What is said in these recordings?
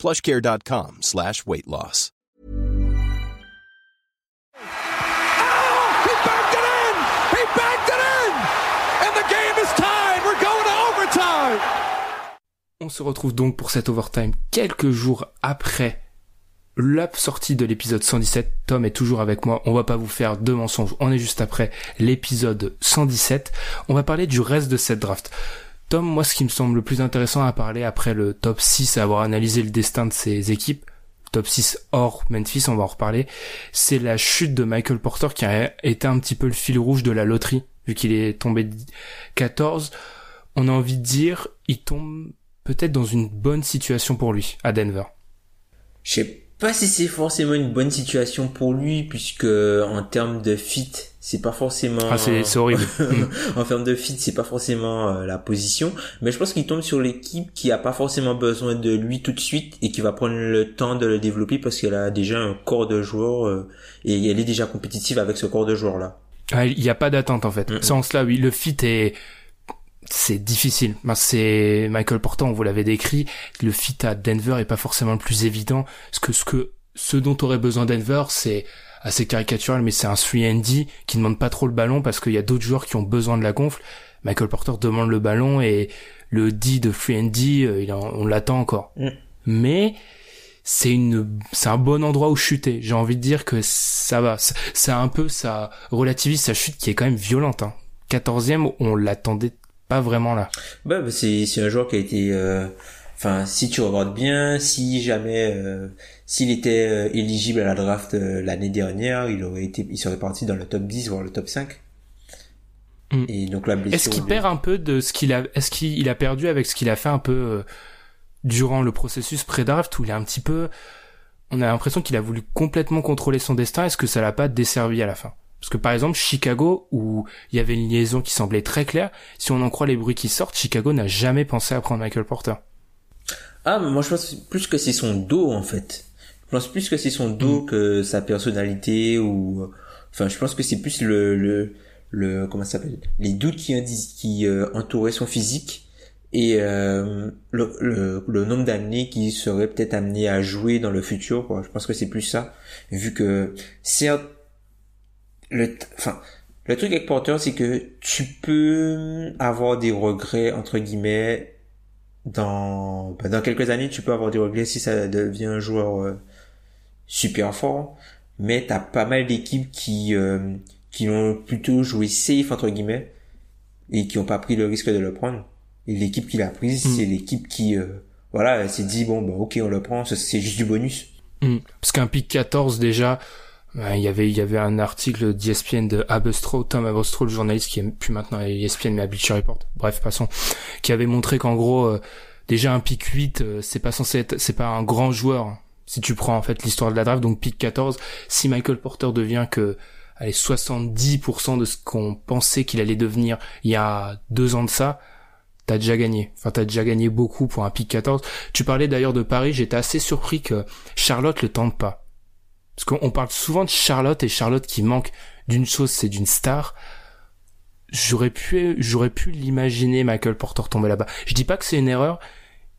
plushcare.com slash weight loss. Oh, he backed it in! He backed it in! And the game is tied! We're going to overtime! On se retrouve donc pour cet overtime quelques jours après la sortie de l'épisode 117. Tom est toujours avec moi. On va pas vous faire deux mensonges. On est juste après l'épisode 117. On va parler du reste de cette draft. Tom, moi, ce qui me semble le plus intéressant à parler après le top 6, à avoir analysé le destin de ces équipes, top 6 hors Memphis, on va en reparler, c'est la chute de Michael Porter qui a été un petit peu le fil rouge de la loterie, vu qu'il est tombé 14. On a envie de dire, il tombe peut-être dans une bonne situation pour lui, à Denver. Je sais pas si c'est forcément une bonne situation pour lui, puisque en termes de fit, c'est pas forcément. Ah, c'est horrible. en termes de fit, c'est pas forcément euh, la position, mais je pense qu'il tombe sur l'équipe qui a pas forcément besoin de lui tout de suite et qui va prendre le temps de le développer parce qu'elle a déjà un corps de joueur euh, et elle est déjà compétitive avec ce corps de joueur là. Ah, Il n'y a pas d'attente en fait. Sans cela, oui, le fit est c'est difficile. Ben, c'est Michael Porter, on vous l'avait décrit. Le fit à Denver est pas forcément le plus évident. Ce que ce que ce dont aurait besoin Denver, c'est assez caricatural, mais c'est un 3D qui demande pas trop le ballon parce qu'il y a d'autres joueurs qui ont besoin de la gonfle. Michael Porter demande le ballon et le D de 3D, euh, il en- on l'attend encore. Mm. Mais c'est une c'est un bon endroit où chuter. J'ai envie de dire que ça va. C'est- C'est un peu ça relativise sa chute qui est quand même violente. Hein. 14e, on l'attendait pas vraiment là. Bah, bah, c'est c'est un joueur qui a été euh, enfin si tu regardes bien si jamais euh, s'il était euh, éligible à la draft euh, l'année dernière il aurait été il serait parti dans le top 10 voire le top 5 Mm. et donc la blessure Est-ce qu'il lui- perd un peu de ce qu'il a Est-ce qu'il a perdu avec ce qu'il a fait un peu euh, durant le processus pré-draft où il a un petit peu on a l'impression qu'il a voulu complètement contrôler son destin. Est-ce que ça l'a pas desservi à la fin? Parce que par exemple Chicago où il y avait une liaison qui semblait très claire, si on en croit les bruits qui sortent, Chicago n'a jamais pensé à prendre Michael Porter. ah mais moi je pense plus que c'est son dos en fait je pense plus que c'est son dos que sa personnalité ou enfin je pense que c'est plus le le le comment ça s'appelle? Les doutes qui qui euh, entouraient son physique et euh, le, le, le nombre d'années qu'il serait peut-être amené à jouer dans le futur quoi. je pense que c'est plus ça vu que certes le enfin le truc avec Porter c'est que tu peux avoir des regrets entre guillemets dans bah, dans quelques années tu peux avoir des regrets si ça devient un joueur euh, super fort mais t'as pas mal d'équipes qui euh, qui ont plutôt joué safe entre guillemets et qui ont pas pris le risque de le prendre et l'équipe qui l'a prise Mm. c'est l'équipe qui euh, voilà s'est dit bon bah ok on le prend c'est juste du bonus Hmm. Parce qu'un pick 14 déjà, euh, il y avait il y avait un article d'ESPN de Abestro, Tom Abestro, le journaliste qui est plus maintenant à ESPN mais à Bleacher Report. Bref, passons, qui avait montré qu'en gros euh, déjà un pick 8 euh, c'est pas censé être c'est pas un grand joueur hein. Si tu prends en fait l'histoire de la draft donc pick 14 si Michael Porter devient que allez 70% de ce qu'on pensait qu'il allait devenir il y a deux ans de ça t'as déjà gagné. Enfin, t'as déjà gagné beaucoup pour un pick 14. Tu parlais d'ailleurs de Paris, j'étais assez surpris que Charlotte le tente pas. Parce qu'on parle souvent de Charlotte et Charlotte qui manque d'une chose, c'est d'une star. J'aurais pu, j'aurais pu l'imaginer Michael Porter tomber là-bas. Je dis pas que c'est une erreur.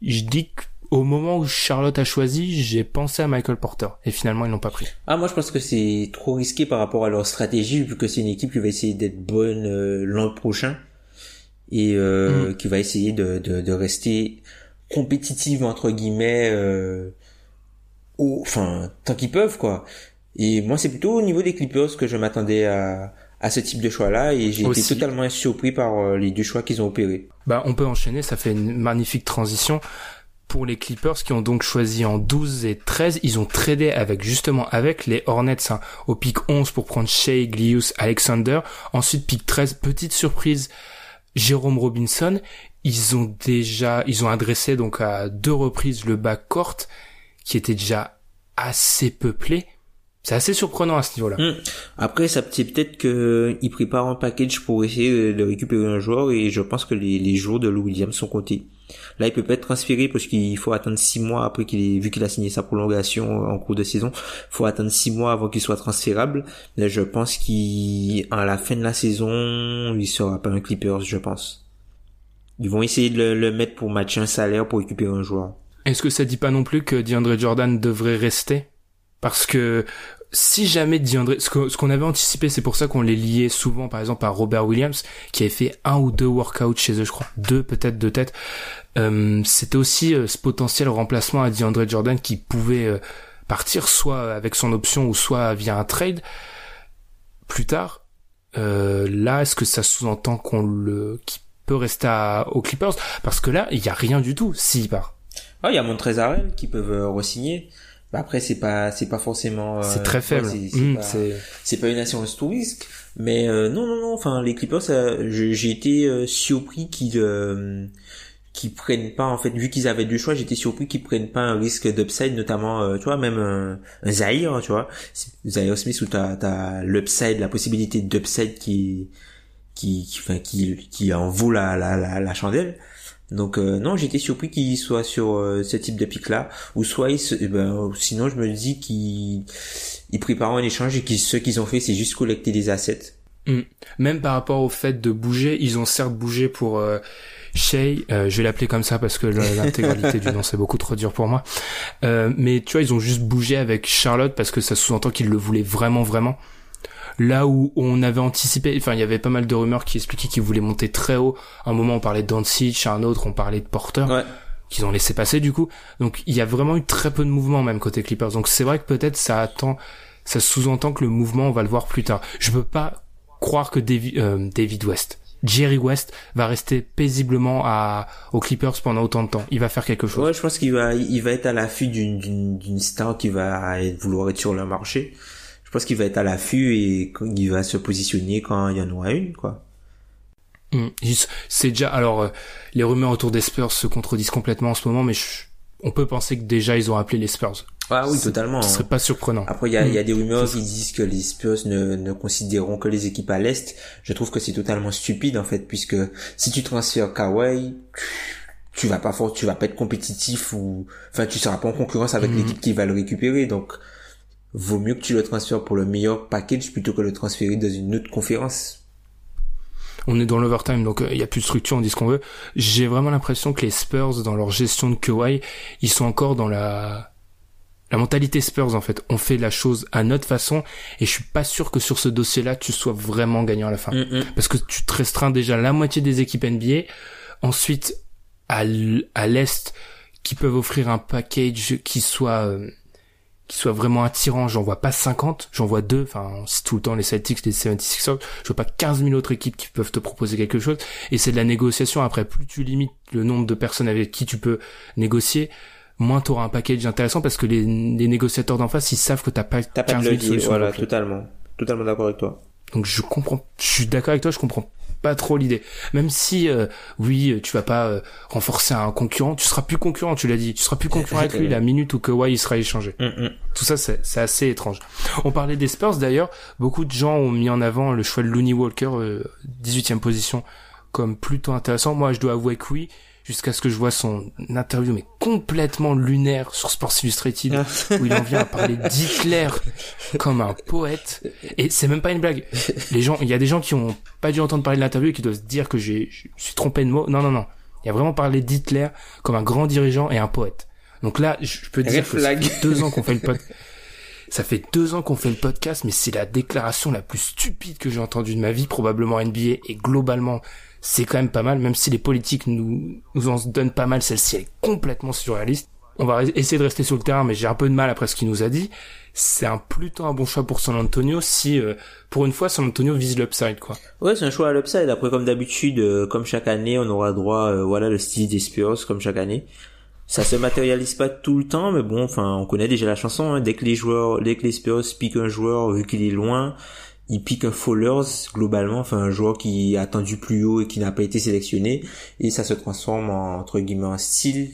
Je dis qu'au moment où Charlotte a choisi, j'ai pensé à Michael Porter. Et finalement, ils l'ont pas pris. Ah, moi, je pense que c'est trop risqué par rapport à leur stratégie, vu que c'est une équipe qui va essayer d'être bonne euh, l'an prochain et euh, qui va essayer de, de, de rester compétitive entre guillemets, euh, au, enfin tant qu'ils peuvent quoi. Et moi, c'est plutôt au niveau des Clippers que je m'attendais à à ce type de choix-là et j'ai été totalement surpris par euh, les deux choix qu'ils ont opérés. Bah, on peut enchaîner, ça fait une magnifique transition. Pour les Clippers qui ont donc choisi en 12 et 13, ils ont tradé avec justement avec les Hornets hein, au pic 11 pour prendre Shea, Glius, Alexander. Ensuite pic 13, petite surprise, Jérôme Robinson. Ils ont déjà, ils ont adressé donc à deux reprises le backcourt qui était déjà assez peuplé. C'est assez surprenant à ce niveau-là. Hmm. Après, ça c'est peut-être que il prépare un package pour essayer de récupérer un joueur et je pense que les, les jours de Lou Williams sont comptés. Là, il peut pas être transféré parce qu'il faut attendre six mois après qu'il ait vu qu'il a signé sa prolongation en cours de saison. Faut attendre six mois avant qu'il soit transférable. Là, je pense qu'à la fin de la saison, il sera pas un Clippers, je pense. Ils vont essayer de le, le mettre pour matcher un salaire pour récupérer un joueur. Est-ce que ça dit pas non plus que DeAndre Jordan devrait rester? Parce que si jamais DeAndre, ce qu'on avait anticipé, c'est pour ça qu'on les liait souvent, par exemple, à Robert Williams, qui avait fait un ou deux workouts chez eux, je crois, deux peut-être de tête. Euh, C'était aussi euh, ce potentiel remplacement à DeAndre Jordan qui pouvait euh, partir soit avec son option ou soit via un trade plus tard. Euh, là, est-ce que ça sous-entend qu'on le, qui peut rester à, aux Clippers? Parce que là, il y a rien du tout s'il part. Ah, il y a Montrezarel qui peuvent re-signer. Bah après c'est pas c'est pas forcément euh, c'est très faible. mmh, c'est pas, pas, une assurance tout risque mais euh, non non non enfin les Clippers j'ai été euh, surpris qu'ils euh, qui prennent pas en fait vu qu'ils avaient du choix j'étais surpris qu'ils prennent pas un risque d'upside notamment tu vois même un, un Zahir tu vois. Zahir Smith où t'as as, l'upside la possibilité d'upside qui qui qui enfin qui qui en vaut la la, la, la chandelle donc euh, non, j'étais surpris qu'il soit sur euh, ce type de pic là, ou soit eh ben, sinon je me dis qu'ils ils préparent un échange et que ce qu'ils ont fait c'est juste collecter des assets. Hmm. Même par rapport au fait de bouger, ils ont certes bougé pour euh, Shay, euh, je vais l'appeler comme ça parce que l'intégralité du nom c'est beaucoup trop dur pour moi. mais tu vois, ils ont juste bougé avec Charlotte parce que ça sous-entend qu'ils le voulaient vraiment vraiment. Là où on avait anticipé, enfin il y avait pas mal de rumeurs qui expliquaient qu'ils voulaient monter très haut. un moment on parlait de Doncic, à un autre on parlait de Porter. qu'ils ont laissé passer du coup. Donc il y a vraiment eu très peu de mouvement même côté Clippers. Donc c'est vrai que peut-être ça attend, ça sous-entend que le mouvement on va le voir plus tard. Je peux pas croire que David, euh, David West, Jerry West va rester paisiblement à aux Clippers pendant autant de temps. Il va faire quelque chose. Ouais, je pense qu'il va il va être à l'affût d'une d'une star qui va vouloir être sur le marché je pense qu'il va être à l'affût et il va se positionner quand il y en aura une, quoi. Hmm. c'est déjà alors euh, les rumeurs autour des Spurs se contredisent complètement en ce moment, mais on peut penser que déjà ils ont appelé les Spurs. Ah oui, totalement. Ce serait pas surprenant. Après, il y a, y a, hmm. des rumeurs qui disent que les Spurs ne, ne considéreront que les équipes à l'Est. Je trouve que c'est totalement stupide, en fait, puisque si tu transfères Kawhi, tu vas pas fort, tu vas pas être compétitif ou, enfin, tu seras pas en concurrence avec hmm. l'équipe qui va le récupérer. Donc, vaut mieux que tu le transfères pour le meilleur package plutôt que le transférer dans une autre conférence. On est dans l'overtime, donc il euh, y a plus de structure, on dit ce qu'on veut. J'ai vraiment l'impression que les Spurs, dans leur gestion de Kawhi, ils sont encore dans la la mentalité Spurs en fait. On fait la chose à notre façon, et je suis pas sûr que sur ce dossier-là, tu sois vraiment gagnant à la fin, mm, parce que tu te restreins déjà la moitié des équipes NBA. Ensuite, à l'est, qui peuvent offrir un package qui soit euh, qui soit vraiment attirant, j'en vois pas 50, j'en vois deux, enfin, c'est tout le temps les Celtics, les 76ers, je vois pas 15 000 autres équipes qui peuvent te proposer quelque chose, et c'est de la négociation, après, plus tu limites le nombre de personnes avec qui tu peux négocier, moins tu auras un package intéressant, parce que les, les négociateurs d'en face, ils savent que t'as pas t'as 15 000 solutions. Voilà, totalement. Totalement d'accord avec toi. Donc je comprends, je suis d'accord avec toi, je comprends pas trop l'idée. Même si euh, oui, tu vas pas euh, renforcer un concurrent, tu seras plus concurrent, tu l'as dit, tu seras plus concurrent avec lui la minute où Kawhi il sera échangé. Mm, mm. Tout ça c'est assez étrange. On parlait des Spurs d'ailleurs, beaucoup de gens ont mis en avant le choix de Looney Walker 18e euh, position comme plutôt intéressant. Moi, je dois avouer que oui, jusqu'à ce que je vois son interview mais complètement lunaire sur Sports Illustrated où il en vient à parler d'Hitler comme un poète. Et c'est même pas une blague. Les gens il y a des gens qui ont pas dû entendre parler de l'interview et qui doivent se dire que j'ai je suis trompé de mots non non non. Il a vraiment parlé d'Hitler comme un grand dirigeant et un poète. Donc là je peux dire que ça fait deux ans qu'on fait le podcast ça fait deux ans qu'on fait le podcast, mais c'est la déclaration la plus stupide que j'ai entendue de ma vie, probablement NBA et globalement c'est quand même pas mal, même si les politiques nous, nous en donnent pas mal, celle-ci est complètement surréaliste. On va essayer de rester sur le terrain, mais j'ai un peu de mal après ce qu'il nous a dit. C'est un plutôt un bon choix pour San Antonio si, euh, pour une fois, San Antonio vise l'upside, quoi. Ouais, c'est un choix à l'upside. Après, comme d'habitude, euh, comme chaque année, on aura droit, euh, voilà, le style des Spurs, comme chaque année. Ça se matérialise pas tout le temps, mais bon, enfin, on connaît déjà la chanson. Hein. Dès que les joueurs, dès que les Spurs piquent un joueur, vu qu'il est loin, il pique un Fallers globalement, enfin un joueur qui a attendu plus haut et qui n'a pas été sélectionné, et ça se transforme en, entre guillemets en style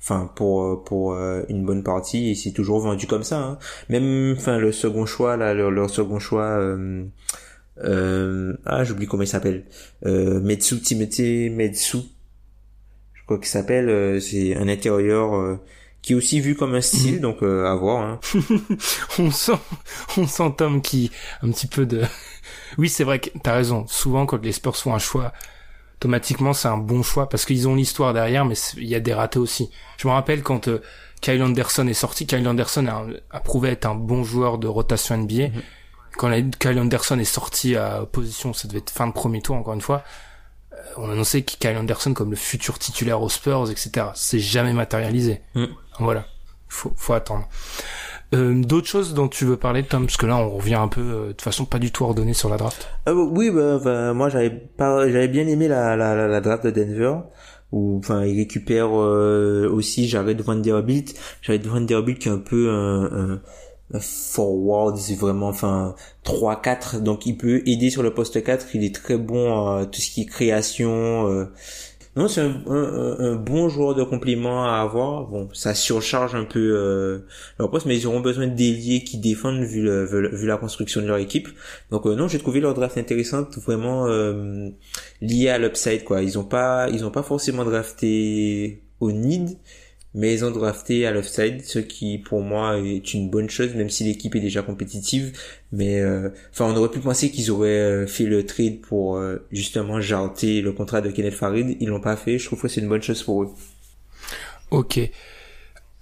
enfin pour pour une bonne partie et c'est toujours vendu comme ça hein. même enfin le second choix là leur, second choix euh, ah j'oublie comment il s'appelle euh, Metsu Timete Metsu je crois qu'il s'appelle c'est un intérieur qui est aussi vu comme un style, mhm. donc euh, à voir. Hein. on sent, on sent Tom qui un petit peu de. oui, c'est vrai que t'as raison. Souvent, quand les Spurs font un choix, automatiquement, c'est un bon choix parce qu'ils ont l'histoire derrière, mais il y a des ratés aussi. Je me rappelle quand euh, Kyle Anderson est sorti. Kyle Anderson a, prouvé être un bon joueur de rotation NBA. Mhm. Quand Kyle Anderson est sorti à position, ça devait être fin de premier tour encore une fois on annonçait Kyle Anderson comme le futur titulaire aux Spurs, etc. C'est jamais matérialisé. Mm. Voilà, faut, faut attendre. Euh, D'autres choses dont tu veux parler, Tom, parce que là on revient un peu euh, de façon pas du tout ordonnée sur la draft. Euh, oui, bah, bah, moi j'avais pas, j'avais bien aimé la, la, la, draft de Denver où enfin il récupère euh, aussi Jared Vanderbilt, Jared Vanderbilt qui est un peu un forward, c'est vraiment enfin 3 4 donc il peut aider sur le poste 4, il est très bon à tout ce qui est création euh. Non, c'est un, bon joueur de complément à avoir. Bon, ça surcharge un peu euh, leur poste, mais ils auront besoin d'ailiers qui défendent vu, le, vu, la construction de leur équipe. Donc euh, non, j'ai trouvé leur draft intéressante, vraiment euh, liée à l'upside quoi. Ils ont pas, ils ont pas forcément drafté au need, mais ils ont drafté à l'offside, ce qui pour moi est une bonne chose, même si l'équipe est déjà compétitive. Mais euh, enfin, on aurait pu penser qu'ils auraient euh, fait le trade pour euh, justement jarter le contrat de Kenneth Farid. Ils l'ont pas fait. Je trouve que c'est une bonne chose pour eux. Ok.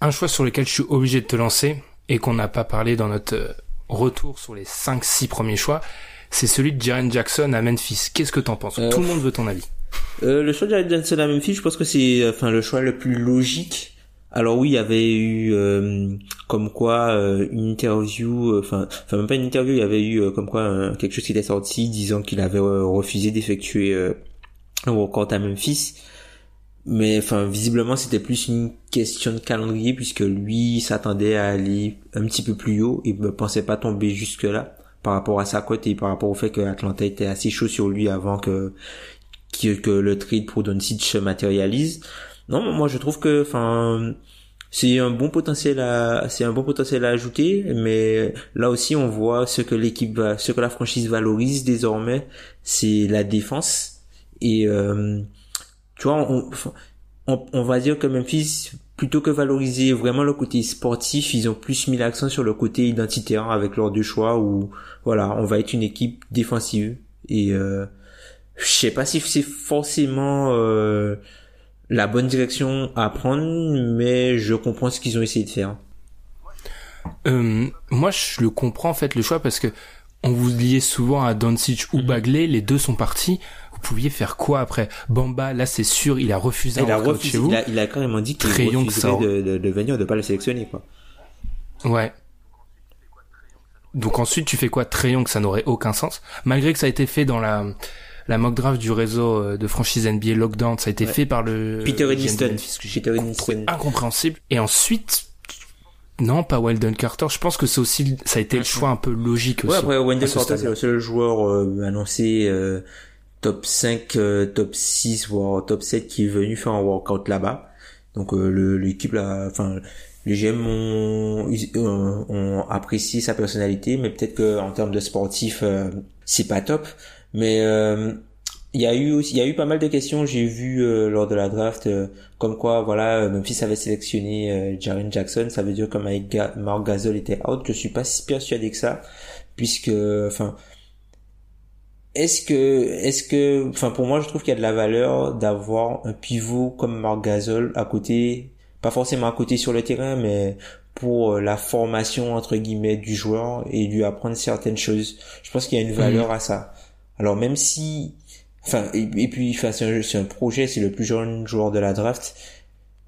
Un choix sur lequel je suis obligé de te lancer et qu'on n'a pas parlé dans notre retour sur les 5-6 premiers choix, c'est celui de Jaren Jackson à Memphis. Qu'est-ce que t'en penses? Tout le monde veut ton avis. le choix de Jaren Jackson à Memphis, je pense que c'est enfin le choix le plus logique alors oui, il y avait eu euh, comme quoi euh, une interview, euh, enfin, enfin même pas une interview, il y avait eu comme quoi quelque chose qui était sorti disant qu'il avait refusé d'effectuer un workout à Memphis. Mais enfin, visiblement, c'était plus une question de calendrier puisque lui s'attendait à aller un petit peu plus haut. Il ne pensait pas tomber jusque là par rapport à sa cote et par rapport au fait que Atlanta était assez chaud sur lui avant que que, le trade pour Doncic se matérialise. Non, moi je trouve que, enfin, c'est un bon potentiel à, c'est un bon potentiel à ajouter, mais là aussi on voit ce que l'équipe ce que la franchise valorise désormais, c'est la défense. Et euh, tu vois, on, on, on, va dire que Memphis plutôt que valoriser vraiment le côté sportif, ils ont plus mis l'accent sur le côté identitaire avec leurs deux choix où voilà, on va être une équipe défensive. Et euh, je sais pas si c'est forcément euh, la bonne direction à prendre, mais je comprends ce qu'ils ont essayé de faire. Euh, moi, je le comprends en fait le choix parce que on vous liait souvent à Doncic ou mhm. Bagley, les deux sont partis. Vous pouviez faire quoi après? Bamba, là c'est sûr, il a refusé. Il a refusé. Chez vous. Il, a, il a carrément dit qu'il refuserait de, de, de, venir, de pas le sélectionner quoi. Ouais. Donc ensuite tu fais quoi? Trayon que ça n'aurait aucun sens, malgré que ça a été fait dans la la mock draft du réseau euh, de franchise NBA Lockdown, ça a été fait par le Peter Edmiston. Peter Incompréhensible. Et ensuite, non, pas Weldon Carter. Je pense que c'est aussi, ça a été le choix un peu logique aussi. Ouais, après Weldon Carter, c'est le seul joueur euh, annoncé euh, top 5, top 6, voire top 7 qui est venu faire un workout là-bas. Donc l'équipe là, enfin les GM ont, ont, apprécié sa personnalité, mais peut-être que en termes de sportif, c'est pas top. Mais euh, il y a eu aussi, il y a eu pas mal de questions j'ai vu euh, lors de la draft euh, comme quoi voilà Memphis avait sélectionné Jaren Jackson ça veut dire que Mark Gasol était out. Je suis pas si persuadé que ça puisque enfin est-ce que est-ce que enfin pour moi je trouve qu'il y a de la valeur d'avoir un pivot comme Mark Gasol à côté pas forcément à côté sur le terrain mais pour la formation entre guillemets du joueur et lui apprendre certaines choses. Je pense qu'il y a une valeur à ça alors même si, enfin, et, puis, enfin, c'est un, projet, c'est le plus jeune joueur de la draft.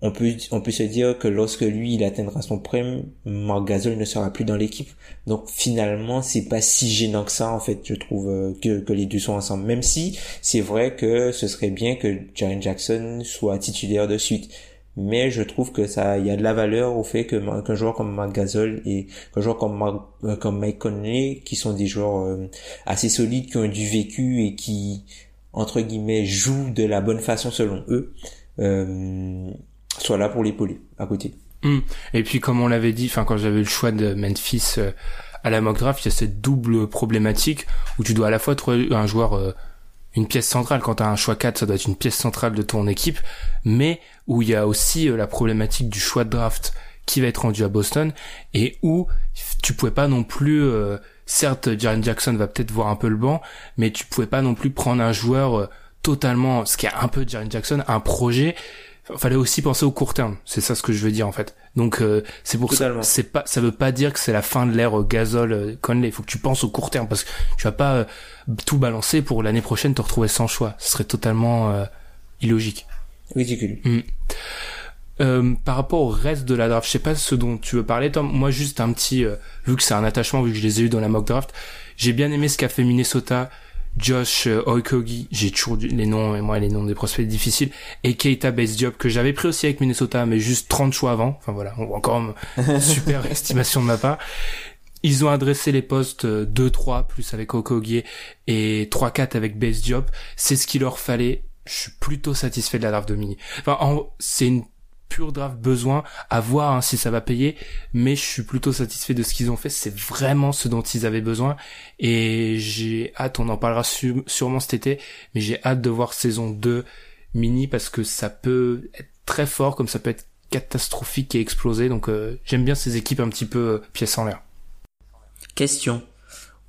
On peut, on peut se dire que lorsque lui, il atteindra son prime, Marc ne sera plus dans l'équipe. Donc finalement, c'est pas si gênant que ça, en fait, je trouve, euh, que, que les deux sont ensemble. Même si, c'est vrai que ce serait bien que Jaren Jackson soit titulaire de suite mais je trouve que ça il y a de la valeur au fait que qu'un joueur comme Marc Gasol et qu'un joueur comme euh, comme Mike Conley qui sont des joueurs euh, assez solides qui ont du vécu et qui entre guillemets jouent de la bonne façon selon eux euh, soit là pour l'épauler à côté. Hmm. Et puis comme on l'avait dit, enfin quand j'avais le choix de Memphis euh, à la mock draft, il y a cette double problématique où tu dois à la fois trouver un joueur euh, une pièce centrale. Quand tu as un choix 4, ça doit être une pièce centrale de ton équipe, mais où il y a aussi euh, la problématique du choix de draft qui va être rendu à Boston et où tu pouvais pas non plus certes Jaren Jackson va peut-être voir un peu le banc, mais tu pouvais pas non plus prendre un joueur totalement ce qui est un peu Jaren Jackson, un projet fallait aussi penser au court terme. C'est ça ce que je veux dire en fait. Donc euh, c'est pour ça. C'est pas, ça veut pas dire que c'est la fin de l'ère Gasol euh, Conley. Il faut que tu penses au court terme parce que tu vas pas euh, tout balancer pour l'année prochaine te retrouver sans choix. Ce serait totalement euh, illogique. Ridicule. Mm. par rapport au reste de la draft, je sais pas ce dont tu veux parler, Tom. Moi, juste un petit, vu que c'est un attachement, vu que je les ai eu dans la mock draft, j'ai bien aimé ce qu'a fait Minnesota Josh euh, Oikogi, j'ai toujours les noms et moi les noms des prospects difficiles et Keita Base Job que j'avais pris aussi avec Minnesota mais juste 30 choix avant. Enfin voilà, encore super estimation de ma part. Ils ont adressé les postes 2-3 plus avec Okogie et 3-4 avec Base Job. C'est ce qu'il leur fallait. Je suis plutôt satisfait de la draft de Mini. Enfin, c'est une pur draft besoin, à voir hein, si ça va payer, mais je suis plutôt satisfait de ce qu'ils ont fait, c'est vraiment ce dont ils avaient besoin, et j'ai hâte, on en parlera sûrement cet été, mais j'ai hâte de voir saison 2 mini, parce que ça peut être très fort, comme ça peut être catastrophique et exploser, donc euh, j'aime bien ces équipes un petit peu euh, pièces en l'air. Question.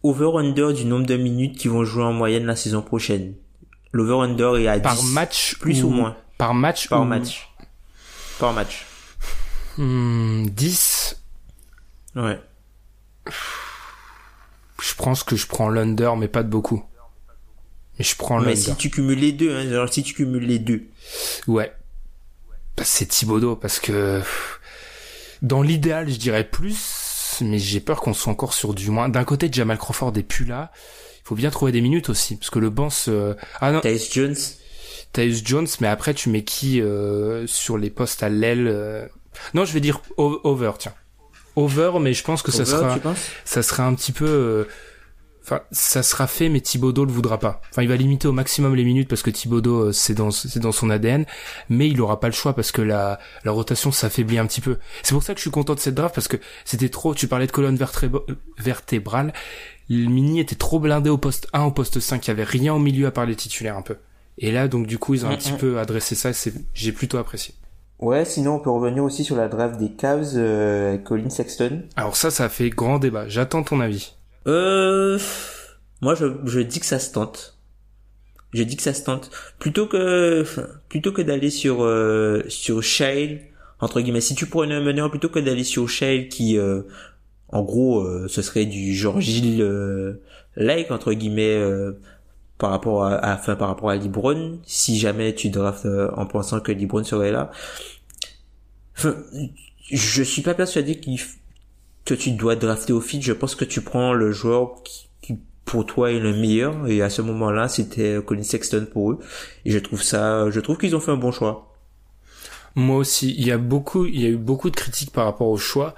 Over-under du nombre de minutes qui vont jouer en moyenne la saison prochaine? L'over-under est à par match plus ou, moins? Par match par match par match hmm, 10 Ouais. Je pense que je prends l'under, mais pas de beaucoup. Mais je prends l'under. Mais si tu cumules les deux, hein, alors si tu cumules les deux. Ouais. Bah, c'est Thibodeau, parce que dans l'idéal, je dirais plus, mais j'ai peur qu'on soit encore sur du moins. D'un côté, Jamal Crawford est plus là. Il faut bien trouver des minutes aussi, parce que le banc se... Ah non. Jones Tyus Jones, mais après tu mets qui euh, sur les postes à l'aile euh Non, je vais dire over, tiens. Over, mais je pense que ça sera, ça sera un petit peu, euh, enfin, ça sera fait, mais Thibodeau le voudra pas. Enfin, il va limiter au maximum les minutes parce que Thibodeau c'est dans, c'est dans son ADN, mais il aura pas le choix parce que la, la rotation s'affaiblit un petit peu. C'est pour ça que je suis content de cette draft parce que c'était trop. Tu parlais de colonne vertébrale. Le mini était trop blindé au poste 1, au poste 5. Il y avait rien au milieu à part les titulaires un peu. Et là, donc du coup, ils ont un mm, petit mm. peu adressé ça. C'est, j'ai plutôt apprécié. Ouais, sinon on peut revenir aussi sur la draft des Cavs, euh, Colin Sexton. Alors ça, ça fait grand débat. J'attends ton avis. Euh, moi, je, je dis que ça se tente. Je dis que ça se tente. Plutôt que, plutôt que d'aller sur euh, sur Shale, entre guillemets, si tu prenais un meneur plutôt que d'aller sur Shale qui, euh, en gros, euh, ce serait du George Lake entre guillemets par rapport à, enfin, par rapport à si jamais tu draftes euh, en pensant que LeBron serait là. Je suis pas persuadé que tu dois drafter au fit. Je pense que tu prends le joueur qui, pour toi est le meilleur. Et à ce moment-là, c'était Colin Sexton pour eux. Et je trouve ça, je trouve qu'ils ont fait un bon choix. Moi aussi, il y a beaucoup, il y a eu beaucoup de critiques par rapport au choix.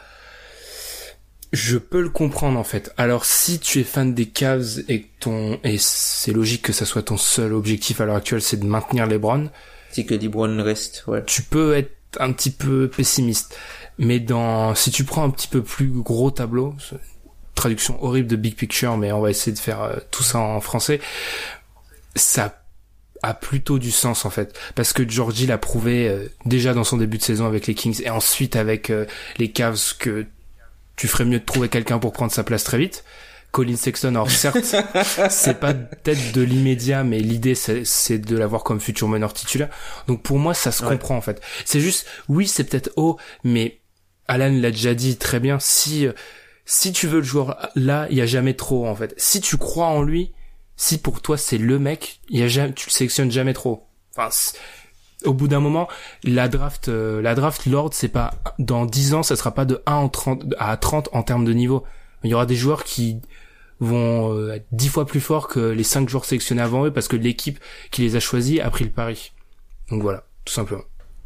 Je peux le comprendre en fait. Alors si tu es fan des Cavs et ton et c'est logique que ça soit ton seul objectif à l'heure actuelle, c'est de maintenir LeBron. C'est que LeBron reste. Ouais. Tu peux être un petit peu pessimiste, mais dans si tu prends un petit peu plus gros tableau, traduction horrible de Big Picture, mais on va essayer de faire euh, tout ça en français. Ça a plutôt du sens en fait parce que Georgie l'a prouvé euh, déjà dans son début de saison avec les Kings et ensuite avec euh, les Cavs que tu ferais mieux de trouver quelqu'un pour prendre sa place très vite. Colin Sexton, alors certes, c'est pas peut-être de l'immédiat, mais l'idée c'est de l'avoir comme futur meneur titulaire. Donc pour moi, ça se comprend en fait. C'est juste, oui, c'est peut-être haut, mais Alan l'a déjà dit très bien. Si si tu veux le joueur là, il y a jamais trop en fait. Si tu crois en lui, si pour toi c'est le mec, il y a jamais, tu le sélectionnes jamais trop. Enfin, au bout d'un moment, la draft, euh, la draft Lord, c'est pas dans 10 ans, ça sera pas de 1 en 30, à 30 en termes de niveau. Il y aura des joueurs qui vont euh, être 10 fois plus forts que les 5 joueurs sélectionnés avant eux parce que l'équipe qui les a choisis a pris le pari. Donc voilà, tout simplement.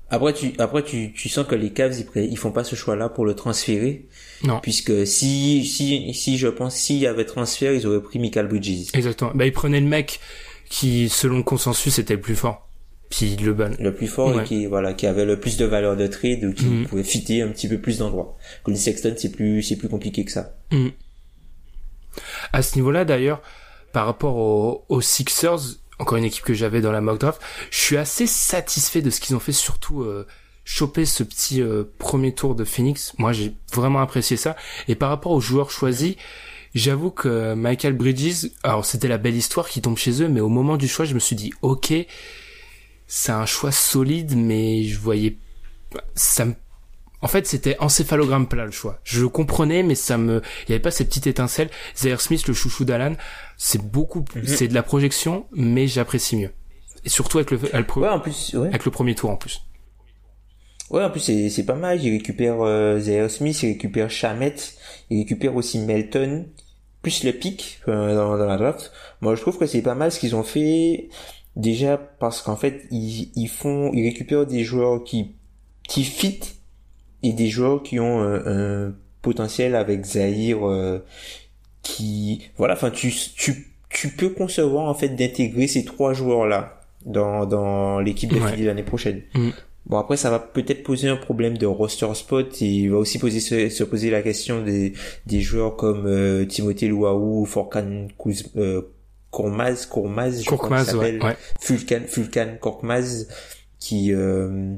Après tu après tu, tu sens que les Cavs ils, ils font pas ce choix là pour le transférer. Non. Puisque si si si je pense s'il y avait transfert, ils auraient pris Michael Bridges. Exactement. Bah ils prenaient le mec qui selon le consensus était le plus fort. Puis le ban. Le plus fort Ouais. et qui, voilà, qui avait le plus de valeur de trade ou qui Mhm. pouvait fitter un petit peu plus d'endroits. Colin Sexton, c'est plus, c'est plus compliqué que ça. Mm. À ce niveau-là, d'ailleurs, par rapport aux, aux Sixers, encore une équipe que j'avais dans la mock draft, je suis assez satisfait de ce qu'ils ont fait, surtout euh, choper ce petit euh, premier tour de Phoenix. Moi, j'ai vraiment apprécié ça. Et par rapport aux joueurs choisis, j'avoue que Michael Bridges, alors c'était la belle histoire qui tombe chez eux, mais au moment du choix, je me suis dit, ok, c'est un choix solide, mais je voyais, ça me en fait, c'était encéphalogramme plat le choix. Je le comprenais, mais ça me, il y avait pas ces petites étincelles. Zaire Smith, le chouchou d'Alan, c'est beaucoup, plus- Mhm. c'est de la projection, mais j'apprécie mieux. Et surtout avec le, avec le, Ouais, en plus, ouais. avec le premier tour en plus. Ouais, en plus, c'est, c'est pas mal. Il récupère, euh, Zaire Smith, il récupère Chamet, il récupère aussi Melton, plus le pic, euh, dans, dans la draft. Moi, je trouve que c'est pas mal ce qu'ils ont fait. Déjà, parce qu'en fait, ils, ils font, ils récupèrent des joueurs qui, qui fit et des joueurs qui ont un, un potentiel avec Zahir, euh, qui, voilà, enfin, tu, tu, tu peux concevoir, en fait, d'intégrer ces trois joueurs-là dans, dans l'équipe de Ouais. L'année prochaine. Mhm. Bon après ça va peut-être poser un problème de roster spot et il va aussi poser se, se poser la question des des joueurs comme euh, Timothée Luau, Forkan Kuz, euh, Kormaz, Kormaz, je crois Korkmaz, ouais, s'appelle, ouais. Fulkan, Fulkan Korkmaz, qui euh,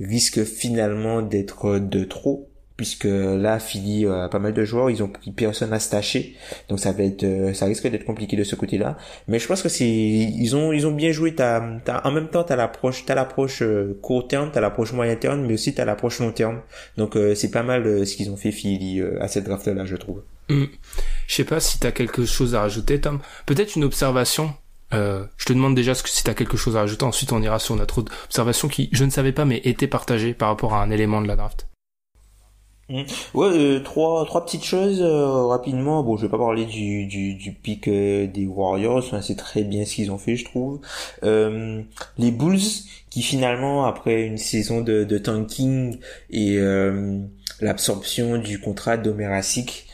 risque finalement d'être de trop puisque là Philly euh, a pas mal de joueurs, ils ont pris personne à se tâcher, donc ça va être, euh, ça risque d'être compliqué de ce côté-là. Mais je pense que c'est, ils ont, ils ont bien joué. T'as, t'as, en même temps, t'as l'approche, t'as l'approche euh, court terme, t'as l'approche moyen terme, mais aussi t'as l'approche long terme. Donc euh, c'est pas mal euh, ce qu'ils ont fait Philly euh, à cette draft-là, je trouve. Je sais pas si t'as quelque chose à rajouter, Tom. Peut-être une observation. Euh, je te demande déjà si t'as quelque chose à rajouter. Ensuite, on ira sur notre autre observation qui, je ne savais pas, mais était partagée par rapport à un élément de la draft. Ouais, euh, trois trois petites choses euh, rapidement. Bon, je vais pas parler du du, du pic euh, des Warriors. C'est très bien ce qu'ils ont fait, je trouve. Euh, les Bulls qui finalement après une saison de, de tanking et euh, l'absorption du contrat d'Omerasic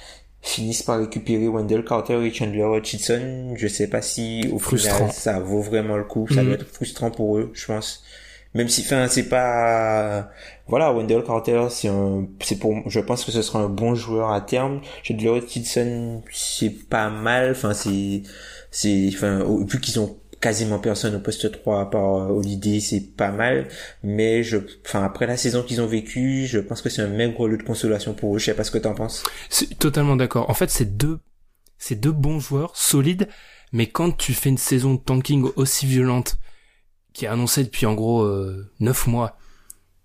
finissent par récupérer Wendell Carter et Chandler Hutchinson. Je sais pas si au Frustrant. final ça vaut vraiment le coup. Ça Mhm. doit être frustrant pour eux, je pense. Même si, enfin, c'est pas, voilà, Wendell Carter, c'est un, c'est pour, je pense que ce sera un bon joueur à terme. Chandler Hutchinson, c'est pas mal. Enfin, c'est, c'est, enfin, vu qu'ils ont quasiment personne au poste 3 à part euh, Holiday, c'est pas mal. Mais je, enfin, après la saison qu'ils ont vécue, je pense que c'est un maigre lot de consolation pour eux. Je sais pas ce que t'en penses. C'est totalement d'accord. En fait, c'est deux, c'est deux bons joueurs, solides, mais quand tu fais une saison de tanking aussi violente, qui est annoncée depuis en gros euh, 9 mois,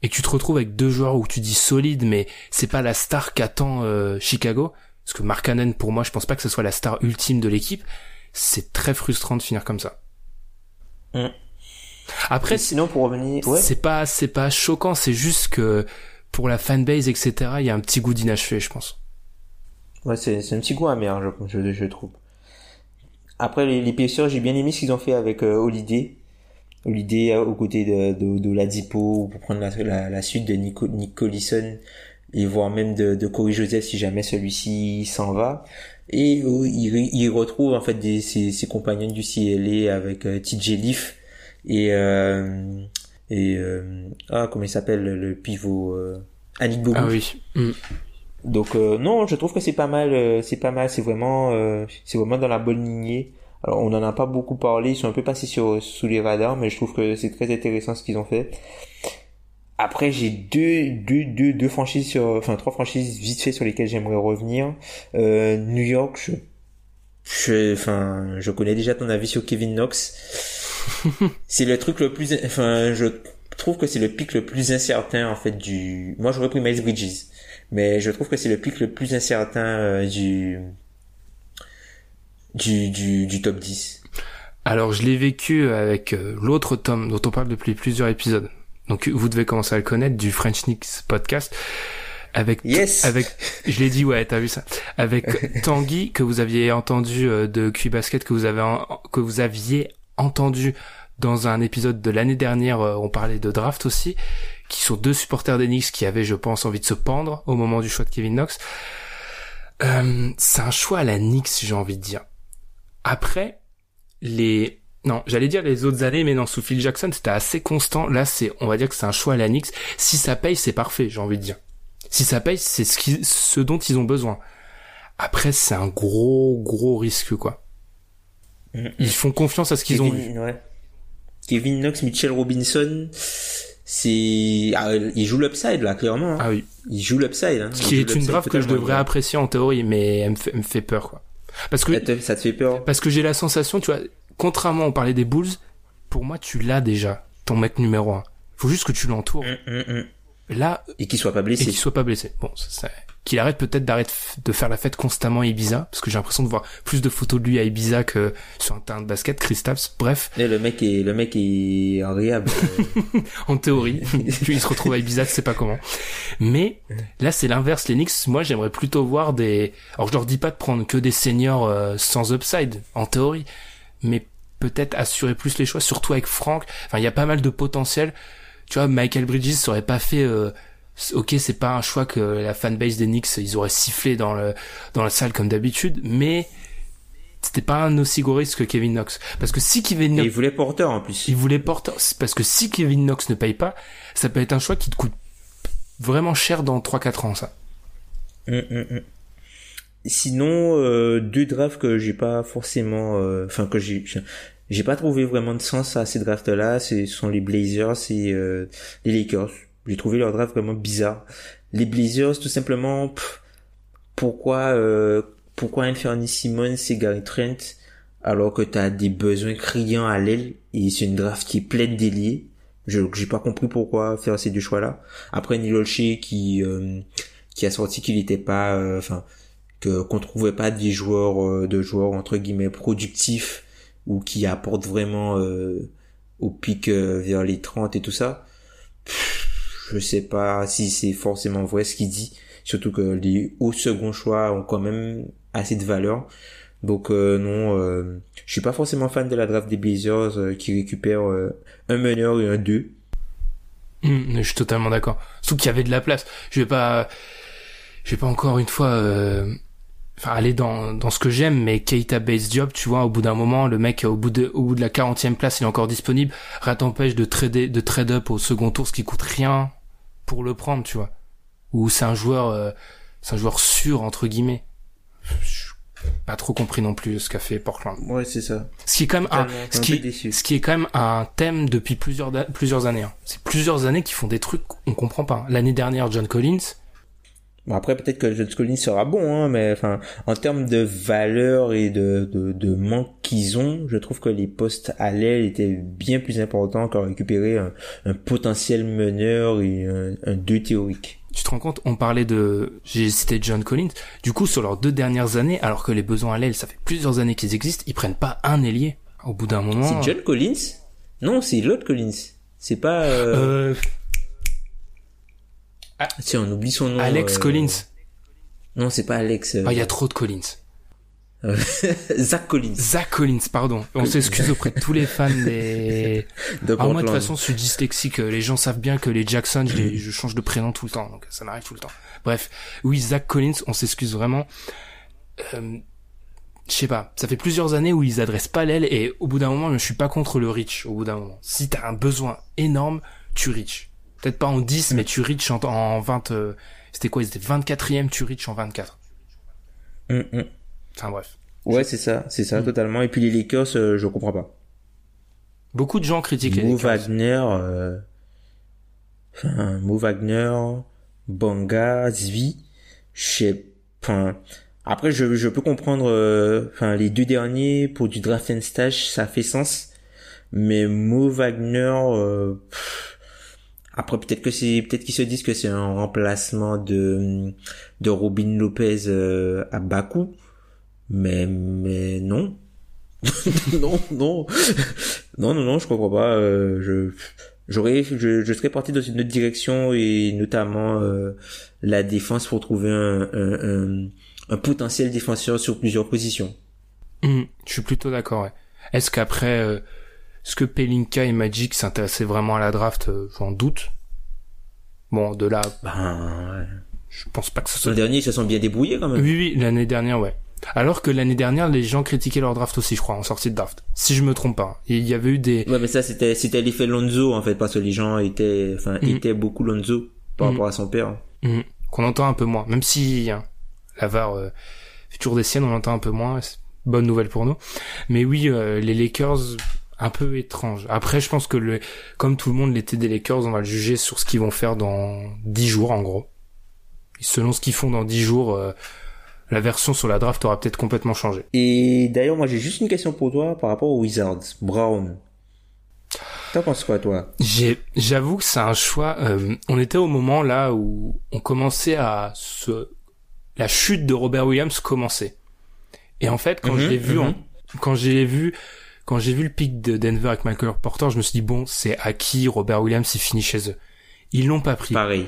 et tu te retrouves avec deux joueurs où tu dis solide, mais c'est pas la star qu'attend euh, Chicago, parce que Mark Cannon, pour moi, je pense pas que ce soit la star ultime de l'équipe, c'est très frustrant de finir comme ça. Mm. Après, Et sinon, pour revenir, ouais. c'est pas, c'est pas choquant, c'est juste que pour la fanbase, etc., il y a un petit goût d'inachevé, je pense. Ouais, c'est, c'est un petit goût amer, je, je, je trouve. Après, les, les Pacers, j'ai bien aimé ce qu'ils ont fait avec euh, Holiday. Holiday euh, aux côtés de, de, de Ladipo, ou pour prendre la, la, la suite de Nico, Nick Collison, et voire même de, de Corey Joseph si jamais celui-ci s'en va. Et euh, il, il retrouve en fait des, ses, ses compagnons du CLA avec euh, TJ Leaf et euh, et euh, ah comment il s'appelle le, pivot euh, Annick Bogu. Ah oui. Mm. Donc euh, non, je trouve que c'est pas mal, euh, c'est pas mal, c'est vraiment, euh, c'est vraiment dans la bonne lignée. Alors on en a pas beaucoup parlé, ils sont un peu passés sur sous les radars, mais je trouve que c'est très intéressant ce qu'ils ont fait. Après j'ai deux deux deux deux franchises sur, enfin trois franchises vite fait sur lesquelles j'aimerais revenir. Euh, New York, je, je, enfin je connais déjà ton avis sur Kevin Knox. c'est le truc le plus, enfin je trouve que c'est le pic le plus incertain en fait du. Moi j'aurais pris Miles Bridges mais je trouve que c'est le pic le plus incertain euh, du, du, du, du top 10. Alors, je l'ai vécu avec euh, l'autre Tom dont on parle depuis plusieurs épisodes. Donc, vous devez commencer à le connaître du French Nicks podcast. Avec, Yes avec, je l'ai dit, ouais, t'as vu ça. Avec Tanguy, que vous aviez entendu euh, de Q Basket, que vous avez, en- que vous aviez entendu dans un épisode de l'année dernière, euh, on parlait de draft aussi, qui sont deux supporters d'Enix qui avaient, je pense, envie de se pendre au moment du choix de Kevin Knox. Euh, c'est un choix à la Knicks, j'ai envie de dire. Après, les Non, j'allais dire les autres années, mais non, sous Phil Jackson, c'était assez constant. Là, c'est, on va dire que c'est un choix à la Knicks. Si ça paye, c'est parfait, j'ai envie de dire. Si ça paye, c'est ce, qui, ce dont ils ont besoin. Après, c'est un gros, gros risque, quoi. Mm, Ils font confiance à ce qu'ils ont vu. Kevin, ouais. Kevin Knox, Mitchell Robinson, c'est, ah, il joue l'upside, là, clairement. hein. Ah oui. Il joue l'upside, hein. Ce qui est une draft que je devrais apprécier en théorie, mais elle me fait, elle me fait peur, quoi. Parce que, Ça te, ça te fait peur? parce que j'ai la sensation, tu vois, contrairement on parlait des Bulls, pour moi, tu l'as déjà, ton mec numéro un. Faut juste que tu l'entoures. Mm, mm, mm. Là, Et qu'il soit pas et blessé. qu'il soit pas blessé. Bon, ça, ça- qu'il arrête peut-être d'arrêter de faire la fête constamment à Ibiza, parce que j'ai l'impression de voir plus de photos de lui à Ibiza que sur un terrain de basket, Kristaps. Bref, Et le mec est, le mec est agréable. En théorie, puis il se retrouve à Ibiza, je sais pas comment. Mais là, c'est l'inverse. Les Knicks, moi, j'aimerais plutôt voir des. Alors, je leur dis pas de prendre que des seniors euh, sans upside, en théorie, mais peut-être assurer plus les choix, surtout avec Frank. Enfin, il y a pas mal de potentiel. Tu vois, Michael Bridges aurait pas fait. euh, Ok, c'est pas un choix que la fanbase des Knicks ils auraient sifflé dans le dans la salle comme d'habitude, mais c'était pas un aussi gros risque que Kevin Knox. Parce que si Kevin et Knox il voulait porteur, en plus. il voulait porter parce que si Kevin Knox ne paye pas, ça peut être un choix qui te coûte vraiment cher dans 3-4 ans, ça. Mm, mm, mm. Sinon, euh, deux drafts que j'ai pas forcément, euh, enfin que j'ai, j'ai- pas trouvé vraiment de sens à ces drafts-là. Ce sont les Blazers et euh, les Lakers. J'ai trouvé leur draft vraiment bizarre. Les Blazers, tout simplement, pourquoi, euh, pourquoi Anthony Simmons et Gary Trent alors que t'as des besoins criants à l'aile et c'est une draft qui est pleine d'ailiers. Je j'ai pas compris pourquoi faire ces deux choix-là. Après Neil Olshey qui euh, qui a sorti qu'il n'était pas, enfin que qu'on trouvait pas des joueurs euh, de joueurs entre guillemets productifs ou qui apportent vraiment euh, au pic euh, vers les 30 et tout ça. Je sais pas si c'est forcément vrai ce qu'il dit, surtout que les hauts second choix ont quand même assez de valeur. Donc euh, non, euh, je suis pas forcément fan de la draft des Blazers euh, qui récupèrent euh, un meneur et un 2. Hum, je suis totalement d'accord. Surtout qu'il y avait de la place. Je vais pas, je vais pas encore une fois, enfin aller dans dans ce que j'aime, mais Keita Base Job, tu vois, au bout d'un moment, le mec au bout de au bout de la 40e place, il est encore disponible. Rien t'empêche de trader de trade up au second tour, ce qui coûte rien pour le prendre, tu vois. Ou c'est un joueur, euh, c'est un joueur sûr entre guillemets. Je pas trop compris non plus ce qu'a fait Portland. Ouais, c'est ça. Ce qui est quand même un, ce qui, ce qui est quand même un thème depuis plusieurs, plusieurs années. hein. C'est plusieurs années qui font des trucs qu'on comprend pas. L'année dernière, John Collins, Bon, après, peut-être que John Collins sera bon, hein, mais enfin, en termes de valeur et de, de, de manque qu'ils ont, je trouve que les postes à l'aile étaient bien plus importants qu'à récupérer un, un potentiel meneur et un, un 2 théorique. tu te rends compte, on parlait de, j'ai cité John Collins. Du coup, sur leurs deux dernières années, alors que les besoins à l'aile, ça fait plusieurs années qu'ils existent, ils prennent pas un ailier. Au bout d'un moment. C'est John Collins? Non, c'est l'autre Collins. C'est pas... Euh... euh, Tiens, on oublie son nom. Alex euh, Collins. Non, c'est pas Alex. euh, Ah, il y a trop de Collins. Zach Collins. Zach Collins, pardon. On s'excuse auprès de tous les fans des, De Ah, moi, de toute façon, je suis dyslexique. Les gens savent bien que les Jackson, je, les- je change de prénom tout le temps. Donc, ça m'arrive tout le temps. Bref. Oui, Zach Collins, on s'excuse vraiment. Euh, je sais pas. Ça fait plusieurs années où ils adressent pas l'aile et au bout d'un moment, je suis pas contre le reach. Au bout d'un moment. Si t'as un besoin énorme, tu reach. Peut-être pas en 10, mais tu reach en, en 20, euh, c'était quoi? Ils étaient 24e, tu reach en 24. Hum, hum. Enfin, bref. Ouais, c'est ça, c'est Mm. ça, totalement. Et puis les Lakers, euh, je comprends pas. Beaucoup de gens critiquent les Mo Lakers. Wagner, euh... enfin, Mo Wagner, Banga, Zvi, je sais, après je, je peux comprendre, euh, enfin, les deux derniers pour du draft and stash, ça fait sens, mais Mo Wagner, euh, pff, après peut-être que c'est, peut-être qu'ils se disent que c'est un remplacement de, de Robin Lopez euh, à Bakou, mais, mais non. non, non, non, non, non, je comprends pas. euh, je, j'aurais, je, serais parti dans une autre direction et notamment euh, la défense pour trouver un, un, potentiel défenseur sur plusieurs positions. Hum, je suis plutôt d'accord. Est-ce qu'après, est-ce que Pelinka et Magic s'intéressaient vraiment à la draft euh, J'en doute. Bon, de là, Ben, ouais. je pense pas que ce L'an soit. dernier, ils se sont bien débrouillés quand même. Oui, oui, l'année dernière, ouais. Alors que l'année dernière, les gens critiquaient leur draft aussi, je crois, en sortie de draft. Si je me trompe pas. Il y avait eu des... Ouais, mais ça, c'était, c'était l'effet Lonzo, en fait, parce que les gens étaient, enfin, Mhm. étaient beaucoup Lonzo par Mhm. rapport à son père. Mhm. qu'on entend un peu moins. Même si hein, la VAR euh, fait toujours des siennes, on l'entend un peu moins. Bonne nouvelle pour nous. Mais oui, euh, les Lakers, un peu étrange. Après, je pense que le, comme tout le monde, l'été des Lakers, on va le juger sur ce qu'ils vont faire dans 10 jours, en gros. Et selon ce qu'ils font dans 10 jours, euh, la version sur la draft aura peut-être complètement changé. Et d'ailleurs, moi, j'ai juste une question pour toi par rapport aux Wizards. Brown. T'en penses quoi, toi? J'ai, j'avoue que c'est un choix. euh, on était au moment là où on commençait à se, la chute de Robert Williams commençait. Et en fait, quand Mhm, je l'ai vu, mhm. en- quand j'ai vu, quand j'ai vu le pic de Denver avec Michael Porter, je me suis dit bon, c'est à qui Robert Williams il finit chez eux. Ils l'ont pas pris. Pareil.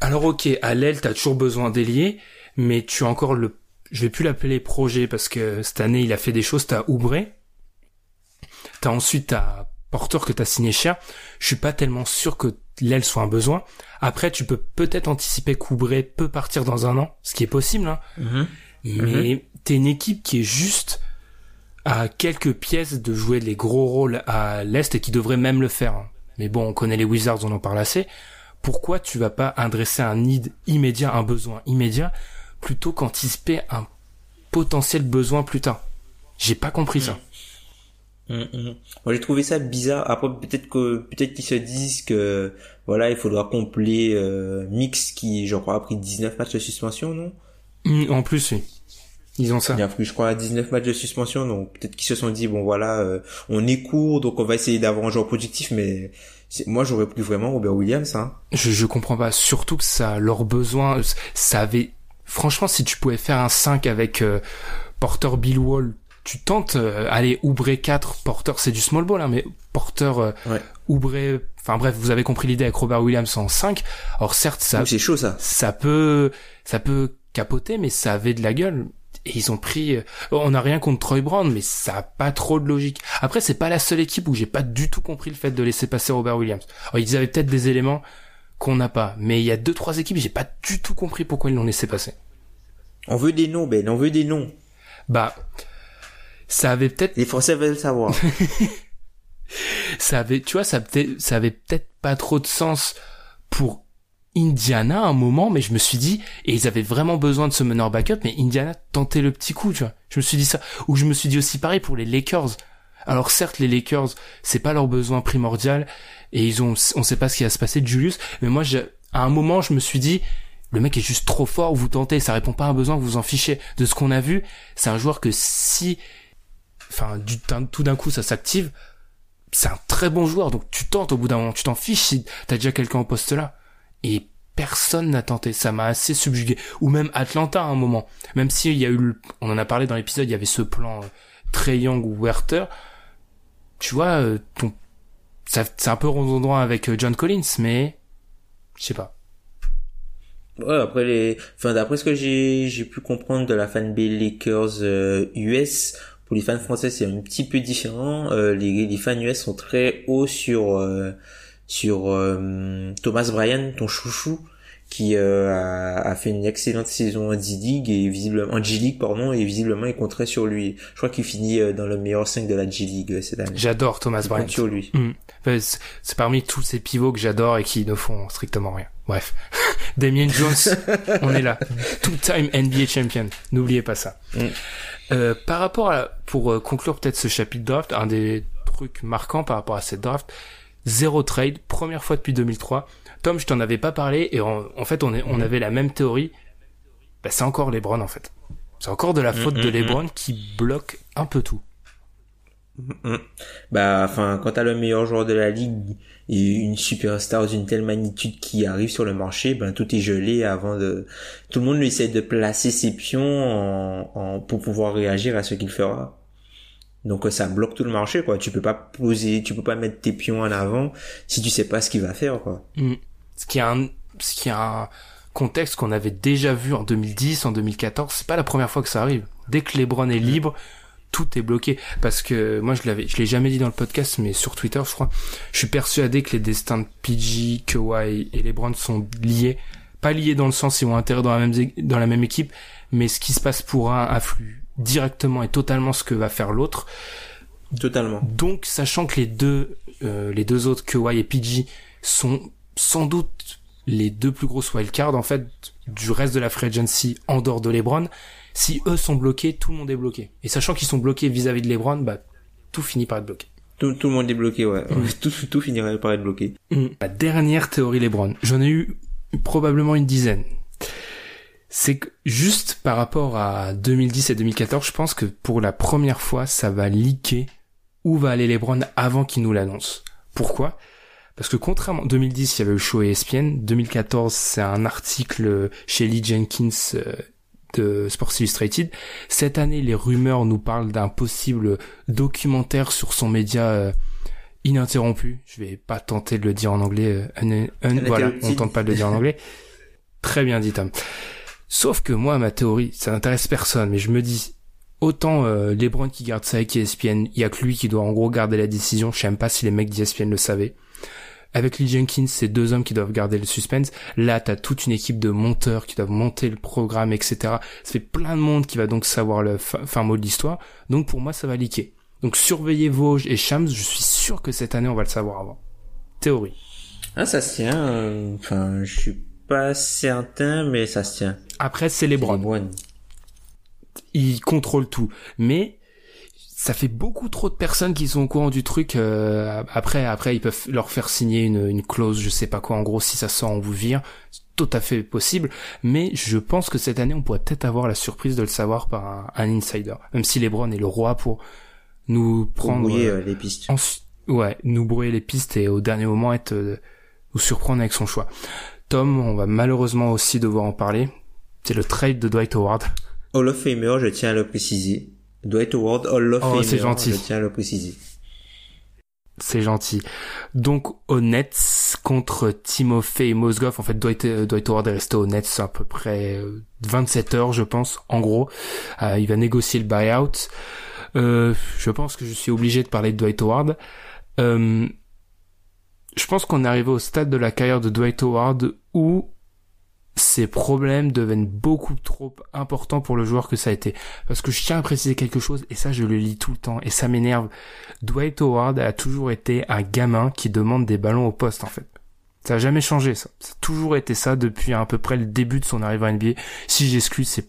Alors ok, à l'aile, t'as toujours besoin d'ailier, mais tu as encore le, je vais plus l'appeler projet parce que cette année il a fait des choses. T'as Oubré, t'as ensuite t'as Porter que t'as signé cher. Je suis pas tellement sûr que l'aile soit un besoin. Après, tu peux peut-être anticiper qu'Oubré peut partir dans un an, ce qui est possible. Hein. Mhm. Mais t'es une équipe qui est juste à quelques pièces de jouer les gros rôles à l'Est et qui devrait même le faire. hein. Mais bon, on connaît les Wizards, on en parle assez. Pourquoi tu vas pas adresser un need immédiat, un besoin immédiat, plutôt qu'anticiper un potentiel besoin plus tard? J'ai pas compris ça. Mhm, mhm. Moi, j'ai trouvé ça bizarre. Après, peut-être que, peut-être qu'ils se disent que, voilà, il faudra compléter, euh, Mix qui, je crois, a pris 19 matchs de suspension, non? En plus, oui. Ils ont ça. Il a pris, je crois, 19 matchs de suspension, donc peut-être qu'ils se sont dit, bon, voilà, euh, on est court, donc on va essayer d'avoir un joueur productif, mais moi, j'aurais pris vraiment Robert Williams, hein. Je, je comprends pas. Surtout que ça, leurs besoins, ça avait. Franchement, si tu pouvais faire un 5 avec euh, Porter Bill Wall, tu tentes. euh, allez, Oubré 4, Porter, c'est du small ball, hein, mais Porter, euh, Ouais. Oubré. Enfin bref, vous avez compris l'idée avec Robert Williams en 5. Alors certes, ça, c'est chaud, ça. ça peut, ça peut capoter, mais ça avait de la gueule. Et ils ont pris, euh, on n'a rien contre Troy Brown, mais ça a pas trop de logique. Après, c'est pas la seule équipe où j'ai pas du tout compris le fait de laisser passer Robert Williams. Alors, ils avaient peut-être des éléments qu'on n'a pas, mais il y a deux, trois équipes, j'ai pas du tout compris pourquoi ils l'ont laissé passer. On veut des noms, Ben, on veut des noms. Bah, ça avait peut-être, Les Français veulent savoir. ça avait, tu vois, ça avait peut-être pas trop de sens pour Indiana à un moment, mais je me suis dit, et ils avaient vraiment besoin de ce meneur backup, mais Indiana tentait le petit coup, tu vois. Je me suis dit ça. Ou je me suis dit aussi pareil pour les Lakers. Alors certes, les Lakers, c'est pas leur besoin primordial, et ils ont, on sait pas ce qui va se passer de Julius, mais moi, à un moment, je me suis dit, le mec est juste trop fort, vous tentez, ça répond pas à un besoin, vous vous en fichez. De ce qu'on a vu, c'est un joueur que si, enfin, du, tout d'un coup, ça s'active, c'est un très bon joueur, donc tu tentes au bout d'un moment, tu t'en fiches si t'as déjà quelqu'un au poste là. Et personne n'a tenté, ça m'a assez subjugué. Ou même Atlanta à un moment, même s'il y a eu, le- on en a parlé dans l'épisode, il y avait ce plan euh, Trey Young ou Werther. Tu vois, euh, ton, ça, c'est un peu redondant avec euh, John Collins, mais je sais pas. Ouais, après les, enfin d'après ce que j'ai j'ai pu comprendre de la fanbase Lakers euh, US, pour les fans français c'est un petit peu différent. Euh, les les fans US sont très hauts sur euh, sur euh, Thomas Bryan, ton chouchou, qui euh, a, a fait une excellente saison en D-League et visiblement en G-League pardon et visiblement il compterait sur lui. Je crois qu'il finit euh, dans le meilleur 5 de la G-League euh, cette année. J'adore Thomas Bryant. compte sur lui. Hmm. Enfin, c'est parmi tous ces pivots que j'adore et qui ne font strictement rien. Bref. Damien Jones, on est là. Two-time NBA champion. N'oubliez pas ça. Mm. Euh, par rapport à, pour euh, conclure peut-être ce chapitre draft, un des trucs marquants par rapport à cette draft, zéro trade, première fois depuis 2003. Tom, je t'en avais pas parlé et en, en fait on, est, on avait la même théorie. Bah, c'est encore LeBron en fait. C'est encore de la faute de mm. LeBron qui bloque un peu tout. Bah, enfin, quand t'as le meilleur joueur de la ligue et une superstar d'une telle magnitude qui arrive sur le marché, ben tout est gelé avant de. Tout le monde essaie de placer ses pions en, en- pour pouvoir réagir à ce qu'il fera. Donc euh, ça bloque tout le marché, quoi. Tu peux pas poser, tu peux pas mettre tes pions en avant si tu sais pas ce qu'il va faire, quoi. Mm. Ce qui est un, ce qui est un contexte qu'on avait déjà vu en 2010, en 2014. C'est pas la première fois que ça arrive. Dès que LeBron est libre, tout est bloqué. Parce que moi, je l'avais, je l'ai jamais dit dans le podcast, mais sur Twitter, je crois, je suis persuadé que les destins de PG, Kawhi et LeBron sont liés pas liés dans le sens ils ont intérêt dans la même dans la même équipe, mais ce qui se passe pour un afflue directement et totalement ce que va faire l'autre. Totalement. Donc, sachant que les deux, euh, les deux autres, Kawhi et PG, sont sans doute les deux plus grosses wildcards, en fait, du reste de la free agency en dehors de LeBron, si eux sont bloqués, tout le monde est bloqué. Et sachant qu'ils sont bloqués vis-à-vis de LeBron, bah, tout finit par être bloqué. Tout, tout le monde est bloqué, ouais. Mm. Tout, tout finirait par être bloqué. Mm. La dernière théorie LeBron. J'en ai eu probablement une dizaine. C'est que juste par rapport à 2010 et 2014, je pense que pour la première fois, ça va leaker où va aller LeBron avant qu'il nous l'annonce. Pourquoi? Parce que contrairement 2010, il y avait le show ESPN. 2014, c'est un article chez Lee Jenkins euh, de Sports Illustrated. Cette année, les rumeurs nous parlent d'un possible documentaire sur son média euh, ininterrompu. Je vais pas tenter de le dire en anglais. Euh, voilà, on tente pas de le dire en anglais. Très bien dit Tom. Sauf que moi, ma théorie, ça n'intéresse personne, mais je me dis, autant euh, LeBron qui garde ça avec ESPN, il y a que lui qui doit en gros garder la décision. Je sais même pas si les mecs d'ESPN le savaient. Avec Lee Jenkins, c'est deux hommes qui doivent garder le suspense. Là, t'as toute une équipe de monteurs qui doivent monter le programme, etc. Ça fait plein de monde qui va donc savoir le fin mot de l'histoire. Donc pour moi, ça va liquer. Donc surveillez Vosges et Shams, je suis sûr que cette année, on va le savoir avant. Théorie. Ah, ça se tient. Euh, enfin, je suis pas certain, mais ça se tient. Après, c'est les Browns. Ils contrôlent tout. Mais ça fait beaucoup trop de personnes qui sont au courant du truc. Euh, après, après, ils peuvent leur faire signer une, une clause, je sais pas quoi. En gros, si ça sort, on vous vire. C'est tout à fait possible. Mais je pense que cette année, on pourrait peut-être avoir la surprise de le savoir par un, un insider. Même si LeBron est le roi pour nous prendre brouiller, euh, les pistes. ouais, nous brouiller les pistes et au dernier moment être euh, nous surprendre avec son choix. Tom, on va malheureusement aussi devoir en parler. C'est le trade de Dwight Howard. Hall of Famer, je tiens à le préciser. Dwight Howard Hall of oh, c'est gentil. je tiens à le préciser. C'est gentil. Donc au Nets contre Timofey Mozgov, en fait Dwight, euh, Dwight Howard est resté au Nets à peu près 27 heures je pense, en gros. Euh, il va négocier le buyout. Euh, je pense que je suis obligé de parler de Dwight Howard. Euh, je pense qu'on est arrivé au stade de la carrière de Dwight Howard où ses problèmes deviennent beaucoup trop importants pour le joueur que ça a été. Parce que je tiens à préciser quelque chose, et ça je le lis tout le temps, et ça m'énerve. Dwight Howard a toujours été un gamin qui demande des ballons au poste en fait. Ça a jamais changé ça. Ça a toujours été ça depuis à peu près le début de son arrivée à NBA. Si j'exclus ses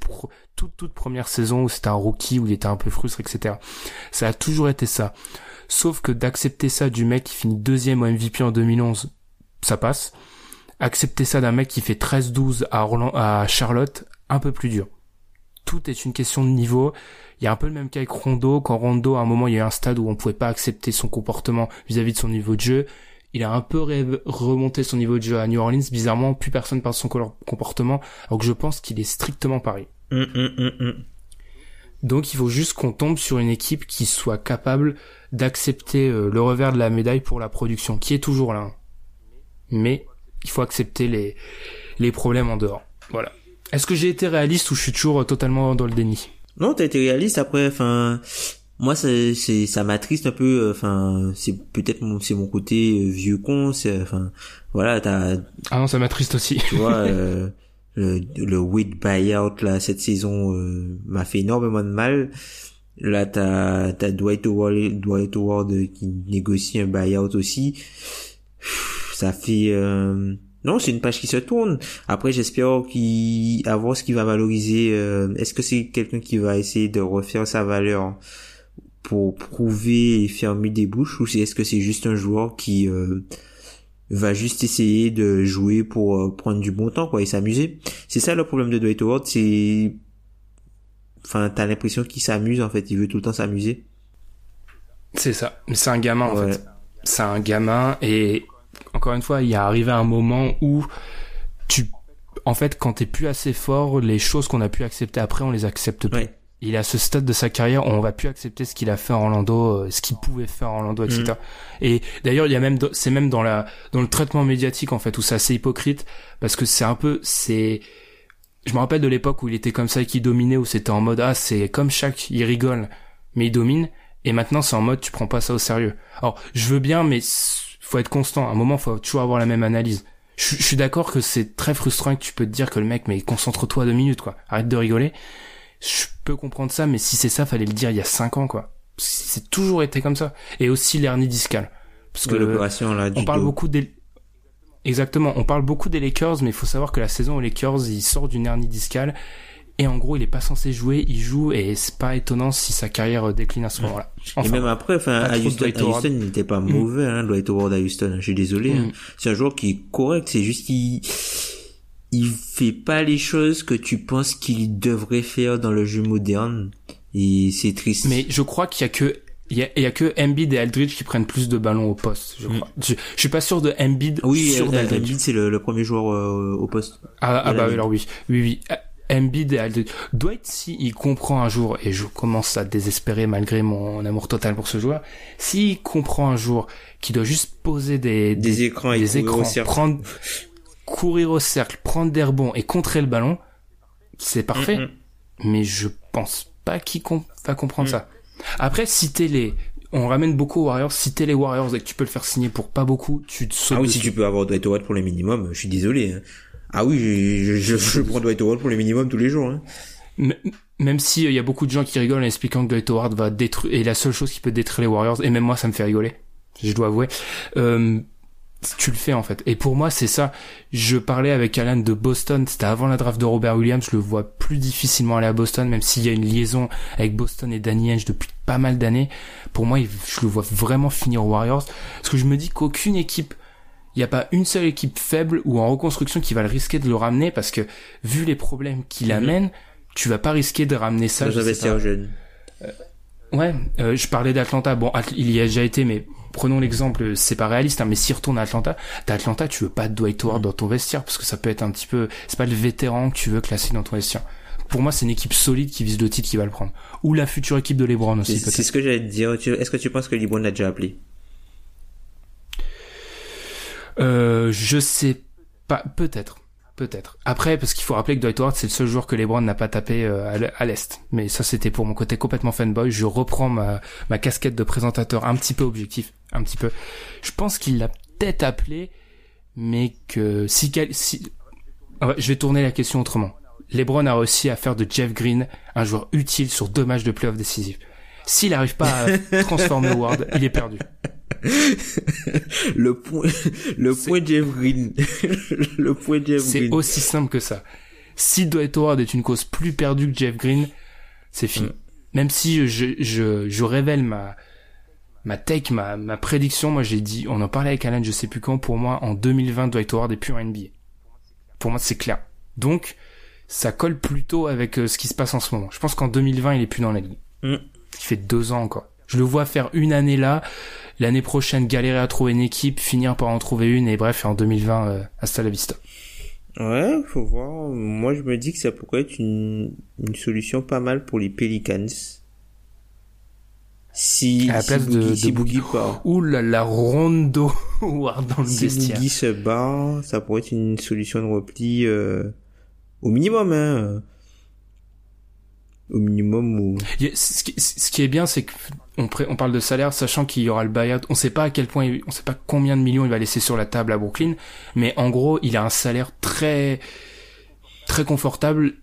toute, toute première saison où c'était un rookie, où il était un peu frustré, etc. Ça a toujours été ça. Sauf que d'accepter ça du mec qui finit deuxième au MVP en 2011, ça passe. Accepter ça d'un mec qui fait 13-12 à, Charlotte, un peu plus dur. Tout est une question de niveau. Il y a un peu le même cas avec Rondo. Quand Rondo, à un moment, il y a eu un stade où on pouvait pas accepter son comportement vis-à-vis de son niveau de jeu. Il a un peu remonté son niveau de jeu à New Orleans. Bizarrement, plus personne parle de son comportement. Alors que je pense qu'il est strictement pareil. Hum, hum, hum, Donc il faut juste qu'on tombe sur une équipe qui soit capable d'accepter euh, le revers de la médaille pour la production, qui est toujours là. Mais il faut accepter les, les problèmes en dehors. Voilà. Est-ce que j'ai été réaliste ou je suis toujours totalement dans le déni? Non, t'as été réaliste. Après, enfin, moi, c'est, ça m'attriste un peu. Euh, enfin, c'est peut-être mon, c'est mon côté euh, vieux con. C'est, enfin, voilà, t'as. Ah non, ça m'attriste aussi. Tu vois, le, le Wade buyout là cette saison m'a fait énormément de mal. Là, t'as as Dwight Howard, Dwight Howard qui négocie un buyout aussi. Ça fait euh... non, c'est une page qui se tourne. Après, j'espère qu'il avoir ce qui va valoriser. Euh... Est-ce que c'est quelqu'un qui va essayer de refaire sa valeur pour prouver et fermer des bouches ou est-ce que c'est juste un joueur qui euh, va juste essayer de jouer pour euh, prendre du bon temps quoi et s'amuser. C'est ça le problème de Dwight Howard, c'est enfin t'as l'impression qu'il s'amuse en fait, il veut tout le temps s'amuser. C'est ça, mais c'est un gamin en fait. C'est un gamin et encore une fois, il y a arrivé un moment où tu en fait quand t'es plus assez fort, les choses qu'on a pu accepter après, on les accepte plus. Il est à ce stade de sa carrière où on va plus accepter ce qu'il a fait en Orlando, euh, ce qu'il pouvait faire en Orlando, etc. Mm. Et d'ailleurs, il y a même, c'est même dans la, dans le traitement médiatique en fait où c'est assez hypocrite parce que c'est un peu, c'est, je me rappelle de l'époque où il était comme ça et qu'il dominait, où c'était en mode ah c'est comme chaque, il rigole, mais il domine. Et maintenant c'est en mode tu prends pas ça au sérieux. Alors je veux bien, mais faut être constant. À un moment, faut toujours avoir la même analyse. je, suis d'accord que c'est très frustrant que tu peux te dire que le mec, mais concentre-toi deux minutes, quoi. Arrête de rigoler. Je peux comprendre ça, mais si c'est ça, fallait le dire il y a cinq ans, quoi. C'est toujours été comme ça. Et aussi l'hernie discale. Parce que l'opération là, on parle beaucoup des Exactement, on parle beaucoup des Lakers, mais il faut savoir que la saison aux Lakers, il sort d'une hernie discale et en gros, il est pas censé jouer, il joue et c'est pas étonnant si sa carrière euh, décline à ce moment-là. et même après, enfin, à Houston, il n'était pas mm. mauvais, hein, Dwight Howard à Houston. Je suis désolé, hein. mm. c'est un joueur qui est correct, c'est juste qu'il il fait pas les choses que tu penses qu'il devrait faire dans le jeu moderne et c'est triste. Mais je crois qu'il y a que il y a, y a que Embiid et Aldridge qui prennent plus de ballons au poste, je crois. Mm. Je, suis pas sûr de Embiid. Oui, sûr Embiid c'est le, le, premier joueur euh, au poste. Ah, ah bah alors oui, oui, oui. Embiid et Aldridge. Dwight, si il comprend un jour, et je commence à désespérer malgré mon amour total pour ce joueur, s'il comprend un jour qu'il doit juste poser des, des, écrans, des écrans, prendre, courir au cercle, prendre des rebonds et contrer le ballon, c'est parfait. Mm, mm. Mais je pense pas qu'il va comprendre ça. Après, si t'es les, on ramène beaucoup aux Warriors. Si t'es les Warriors et que tu peux le faire signer pour pas beaucoup, tu te sautes. Ah oui, si tu peux avoir Dwight Howard pour le minimum, je suis désolé. Hein. Ah oui, je, je, je prends Dwight Howard pour le minimum tous les jours. Hein. Même si il euh, y a beaucoup de gens qui rigolent en expliquant que Dwight Howard va détruire, et la seule chose qui peut détruire les Warriors, et même moi ça me fait rigoler, je dois avouer. Euh, tu le fais en fait. Et pour moi, c'est ça. Je parlais avec Alan de Boston, c'était avant la draft de Robert Williams, je le vois plus difficilement aller à Boston, même s'il y a une liaison avec Boston et Danny Ainge depuis pas mal d'années. Pour moi, je le vois vraiment finir aux Warriors. Parce que je me dis qu'aucune équipe, il n'y a pas une seule équipe faible ou en reconstruction qui va le risquer de le ramener parce que vu les problèmes qu'il mhm. amène, tu vas pas risquer de ramener ça. jeune. Euh, ouais, euh, je parlais d'Atlanta. Bon, il y a déjà été, mais prenons l'exemple, c'est pas réaliste, hein, mais s'il retourne à Atlanta, d'Atlanta, tu veux pas de Dwight Howard dans ton vestiaire, parce que ça peut être un petit peu, c'est pas le vétéran que tu veux classer dans ton vestiaire. Pour moi, c'est une équipe solide qui vise le titre qui va le prendre. Ou la future équipe de LeBron aussi, C'est ce que j'allais te dire. Est-ce que tu penses que LeBron l'a déjà appelé? Euh, je sais pas, peut-être. Peut-être. Après, parce qu'il faut rappeler que Dwight Howard, c'est le seul joueur que LeBron n'a pas tapé euh, à l'Est. Mais ça, c'était pour mon côté complètement fanboy. Je reprends ma, ma casquette de présentateur un petit peu objectif. Un petit peu. Je pense qu'il l'a peut-être appelé, mais que si... si... je vais tourner la question autrement. LeBron a réussi à faire de Jeff Green un joueur utile sur deux matchs de playoff décisifs. S'il n'arrive pas à transformer Howard, il est perdu. le point, le point Jeff Green. le point Jeff Green. C'est aussi simple que ça. Si Dwight Howard est une cause plus perdue que Jeff Green, c'est fini. Mm. Même si je, je, je révèle ma, ma take, ma, ma prédiction, moi j'ai dit, on en parlait avec Alan, je sais plus quand, pour moi, en 2020, Dwight Howard est plus en NBA. Pour moi, c'est clair. Donc, ça colle plutôt avec euh, ce qui se passe en ce moment. Je pense qu'en 2020, il est plus dans la ligue. Mm. Il fait deux ans encore. Je le vois faire une année là, l'année prochaine galérer à trouver une équipe, finir par en trouver une et bref, en 2020, euh, hasta la vista. Ouais, faut voir. Moi, je me dis que ça pourrait être une, une solution pas mal pour les Pelicans. Si, à la place de, si Boogie part. Ouh là la Rondo dans le si Boogie se bat, ça pourrait être une solution de repli euh, au minimum. Hein au minimum ou ce, qui, est bien c'est qu'on on parle de salaire sachant qu'il y aura le buyout on sait pas à quel point on sait pas combien de millions il va laisser sur la table à Brooklyn mais en gros il a un salaire très très confortable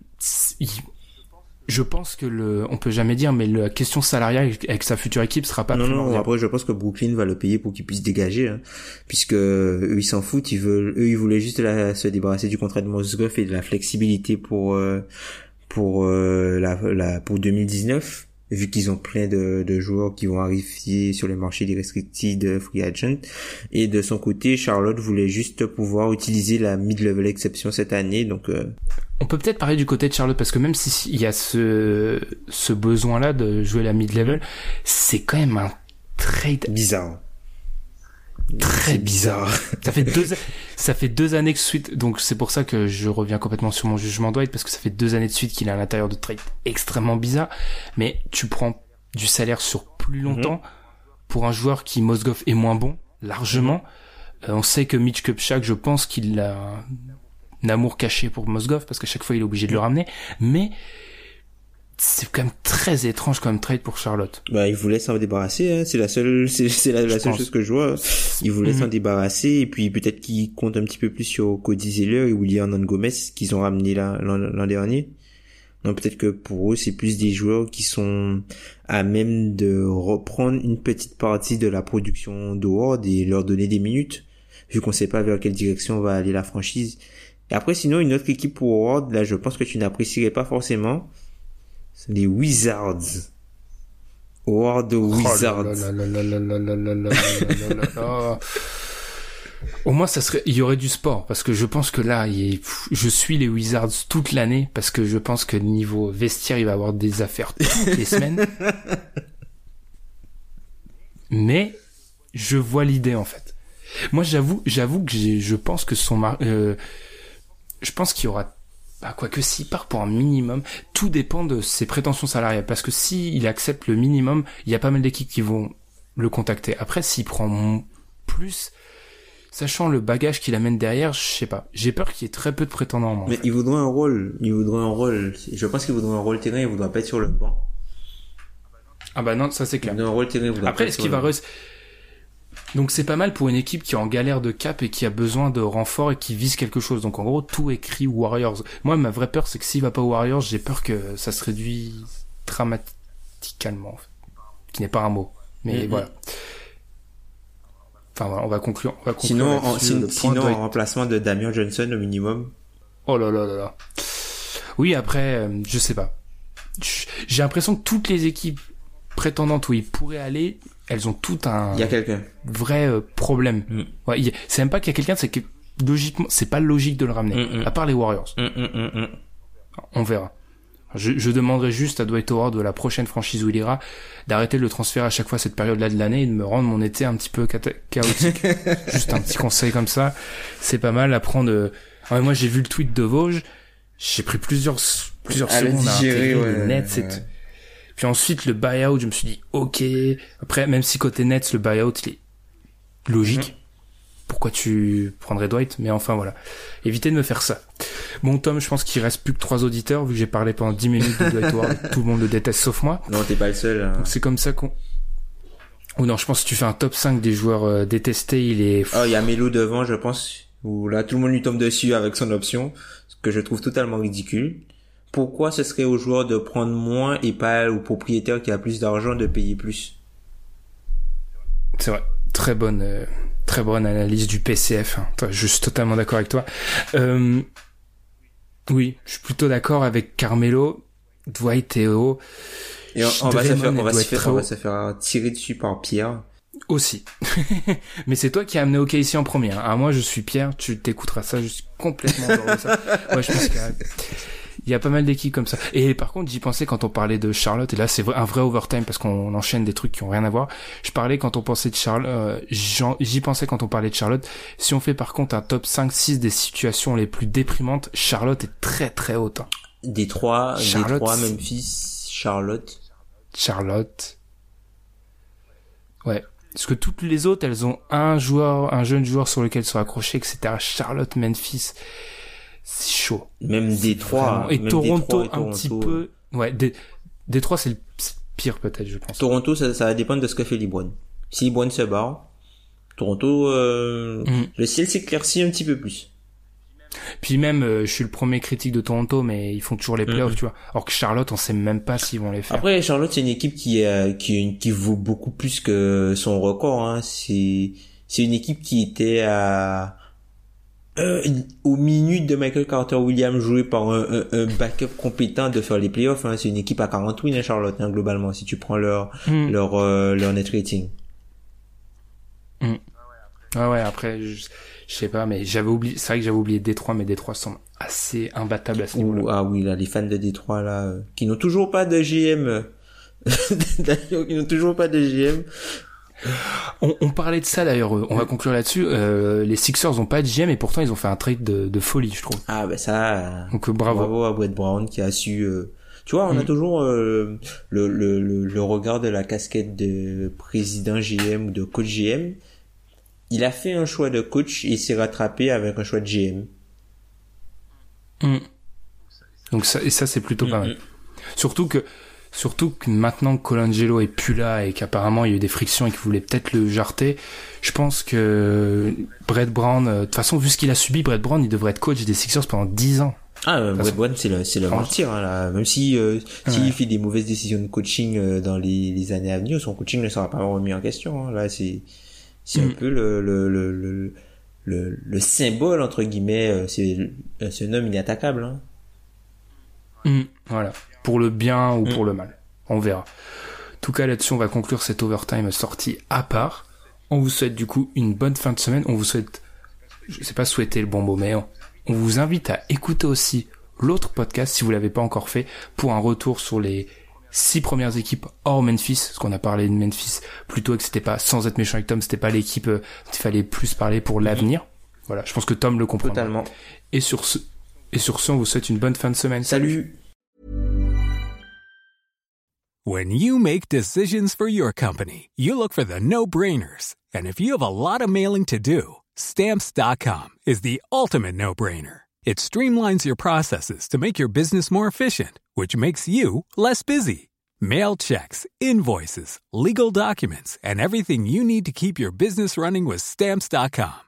je pense que le, on peut jamais dire, mais la question salariale avec sa future équipe sera pas. Non, non. Après, je pense que Brooklyn va le payer pour qu'il puisse dégager, hein, puisque eux ils s'en foutent. Ils veulent, eux ils voulaient juste se débarrasser du contrat de Mosgoff et de la flexibilité pour euh, pour euh, la, la, pour 2019 vu qu'ils ont plein de, de joueurs qui vont arriver sur les marchés des restricted de free agent. Et de son côté Charlotte voulait juste pouvoir utiliser la mid-level exception cette année donc euh, on peut peut-être parler du côté de Charlotte parce que même s'il y a ce ce besoin là de jouer la mid-level c'est quand même un trade bizarre très bizarre. ça fait deux, ça fait deux années que suite, donc c'est pour ça que je reviens complètement sur mon jugement Dwight parce que ça fait deux années de suite qu'il est à l'intérieur de trade extrêmement bizarre. Mais tu prends du salaire sur plus longtemps mhm. pour un joueur qui Mosgov est moins bon largement. Euh, on sait que Mitch Kupchak, je pense qu'il a un amour caché pour Mosgov parce qu'à chaque fois il est obligé de le ramener, mais c'est quand même très étrange comme trade pour Charlotte. Bah, il voulait s'en débarrasser, hein. C'est la seule, c'est, la, la seule chose que je vois. Il voulait Mhm. s'en débarrasser, et puis peut-être qu'il compte un petit peu plus sur Cody Zeller et William Hernan Gomez, qu'ils ont ramené là, l'an, l'an dernier. Donc peut-être que pour eux, c'est plus des joueurs qui sont à même de reprendre une petite partie de la production d'Howard et leur donner des minutes, vu qu'on sait pas vers quelle direction va aller la franchise. Et après, sinon, une autre équipe pour Howard, là, je pense que tu n'apprécierais pas forcément les Wizards. World Wizards. Au moins, ça serait, il y aurait du sport parce que je pense que là, je suis les Wizards toute l'année parce que je pense que niveau vestiaire, il va avoir des affaires toutes semaines. Mais je vois l'idée en fait. Moi, j'avoue, j'avoue que je pense que son, mar... je pense qu'il y aura bah, quoi que s'il part pour un minimum, tout dépend de ses prétentions salariales, parce que si il accepte le minimum, il y a pas mal d'équipes qui vont le contacter. Après, s'il prend plus, sachant le bagage qu'il amène derrière, je sais pas. J'ai peur qu'il y ait très peu de prétendants. moi, en Mais fait. il voudrait un rôle. Il voudrait un rôle. Je pense qu'il voudrait un rôle terrain. Il voudra pas être sur le banc. Ah bah non, ça c'est Il clair. voudrait un rôle terrain. Il voudra pas Après, est-ce qu'il va. Donc c'est pas mal pour une équipe qui est en galère de cap et qui a besoin de renfort et qui vise quelque chose. Donc en gros, tout écrit Warriors. Moi, ma vraie peur, c'est que s'il va pas aux Warriors, j'ai peur que ça se réduise dramatiquement. en fait. Qui n'est pas un mot. Mais Mhm. voilà. Enfin voilà, on va conclure. On va conclure Sinon, en, sin- sinon en remplacement de Damien Johnson au minimum. Oh là là là là. Oui, après, euh, je sais pas. J'ai l'impression que toutes les équipes prétendantes où il pourrait aller, elles ont tout un Il y a quelqu'un. vrai euh, problème. Mm. Ouais, a- c'est même pas qu'il y a quelqu'un, c'est que logiquement, c'est pas logique de le ramener. Mm, mm. À part les Warriors. On verra. Je, je demanderai juste à Dwight Howard de la prochaine franchise où il ira d'arrêter de le transférer à chaque fois cette période-là de l'année et de me rendre mon été un petit peu chaotique. juste un petit conseil comme ça, c'est pas mal à prendre. euh, ouais, moi j'ai vu le tweet de Vosges, j'ai pris plusieurs plusieurs À secondes à intégrer ouais, les Nets. et ouais. Puis ensuite le buyout, je me suis dit ok. Après même si côté Nets le buyout il est logique. Pourquoi tu prendrais Dwight? Mais enfin voilà. Évitez de me faire ça. Bon Tom, je pense qu'il reste plus que trois auditeurs vu que j'ai parlé pendant 10 minutes de Dwight. Tout le monde le déteste sauf moi. Non, t'es pas le seul. hein. Donc c'est comme ça qu'on... Ou non, je pense que tu fais un top 5 des joueurs euh, détestés, il est... Oh, il y a Melo devant, je pense, où là, tout le monde lui tombe dessus avec son option, ce que je trouve totalement ridicule. Pourquoi ce serait aux joueurs de prendre moins et pas au propriétaire qui a plus d'argent de payer plus? C'est vrai. Très bonne, euh, très bonne analyse du PCF. hein. Je suis totalement d'accord avec toi. Euh, oui, je suis plutôt d'accord avec Carmelo, Dwight et O Et on, on va se faire, on va se faire, on va se faire tirer dessus par Pierre. aussi. Mais c'est toi qui as amené OK ici en premier. Ah, moi, je suis Pierre, tu t'écouteras ça, je suis complètement de ça. Je pense il y a pas mal d'équipes comme ça. Et par contre, j'y pensais quand on parlait de Charlotte, et là c'est un vrai overtime parce qu'on enchaîne des trucs qui ont rien à voir. Je parlais quand on pensait de Charlotte, euh, j'y pensais quand on parlait de Charlotte. Si on fait par contre un top 5-6 des situations les plus déprimantes, Charlotte est très très haute. hein. Détroit, Charlotte, Détroit, Memphis, Charlotte. Charlotte. Ouais. Parce que toutes les autres, elles ont un joueur, un jeune joueur sur lequel se raccrocher, etc. Charlotte, Memphis, c'est chaud. Même Détroit. Vraiment. Et même Toronto, Détroit et un petit peu. Ouais, Dé- Détroit, c'est le pire peut-être, je pense. Toronto, ça, ça va dépendre de ce que fait LeBron. Si LeBron se barre, Toronto, euh, Mhm. le ciel s'éclaircit un petit peu plus. Puis même, euh, je suis le premier critique de Toronto, mais ils font toujours les playoffs, Mhm. tu vois. Alors que Charlotte, on sait même pas s'ils vont les faire. Après, Charlotte, c'est une équipe qui, euh, qui, qui vaut beaucoup plus que son record. Hein. C'est, c'est une équipe qui était à euh, aux minutes de Michael Carter Williams joué par un, un, un backup compétent de faire les playoffs. Hein. C'est une équipe à 40 wins, hein, Charlotte, hein, globalement, si tu prends leur Mhm. leur euh, leur net rating. Ouais, ouais, après, je, je sais pas, mais j'avais oublié, c'est vrai que j'avais oublié Détroit, mais Détroit semble assez imbattable à ce niveau-là. Ah oui, là, les fans de Détroit, là, euh, qui n'ont toujours pas de GM. euh, D'ailleurs, qui n'ont toujours pas de GM. On, on parlait de ça d'ailleurs, euh, on va conclure là-dessus. Euh, les Sixers ont pas de GM et pourtant ils ont fait un trade de, de folie, je trouve. Ah, ben ça, euh, Donc bravo. Bravo à Brett Brown qui a su. euh, Tu vois, on a Mm. toujours euh, le, le, le, le regard de la casquette de président GM ou de coach GM. Il a fait un choix de coach et il s'est rattrapé avec un choix de GM. Mm. Donc ça, et ça c'est plutôt pas mal. Surtout que Surtout que maintenant que Colangelo est plus là et qu'apparemment il y a eu des frictions et qu'il voulait peut-être le jarter, je pense que Brett Brown, euh, de toute façon, vu ce qu'il a subi, Brett Brown, il devrait être coach des Sixers pendant 10 ans. Ah, euh, Brett Brown, c'est le, c'est le mentir, hein, là. Même si, euh, s'il fait des mauvaises décisions de coaching euh, dans les, les années à venir, son coaching ne sera pas remis en question. Hein. Là, c'est, c'est un Mm. peu le, le, le, le, le, le symbole, entre guillemets, euh, c'est, c'est un homme inattaquable, hein. Mm, voilà. Pour le bien ou Mm. pour le mal. On verra. En tout cas, là-dessus, on va conclure cette overtime sortie à part. On vous souhaite du coup une bonne fin de semaine. On vous souhaite, je sais pas souhaiter le bon mot, mais on, on vous invite à écouter aussi l'autre podcast si vous l'avez pas encore fait pour un retour sur les six premières équipes hors Memphis, parce qu'on a parlé de Memphis plutôt que c'était pas, sans être méchant avec Tom, c'était pas l'équipe euh, dont il fallait plus parler pour l'avenir. Voilà. Je pense que Tom le comprend. Totalement. Et sur ce, et sur ce, on vous souhaite une bonne fin de semaine. Salut! When you make decisions for your company, you look for the no-brainers. And if you have a lot of mailing to do, stamps.com is the ultimate no-brainer. It streamlines your processes to make your business more efficient, which makes you less busy. Mail checks, invoices, legal documents, and everything you need to keep your business running with stamps.com.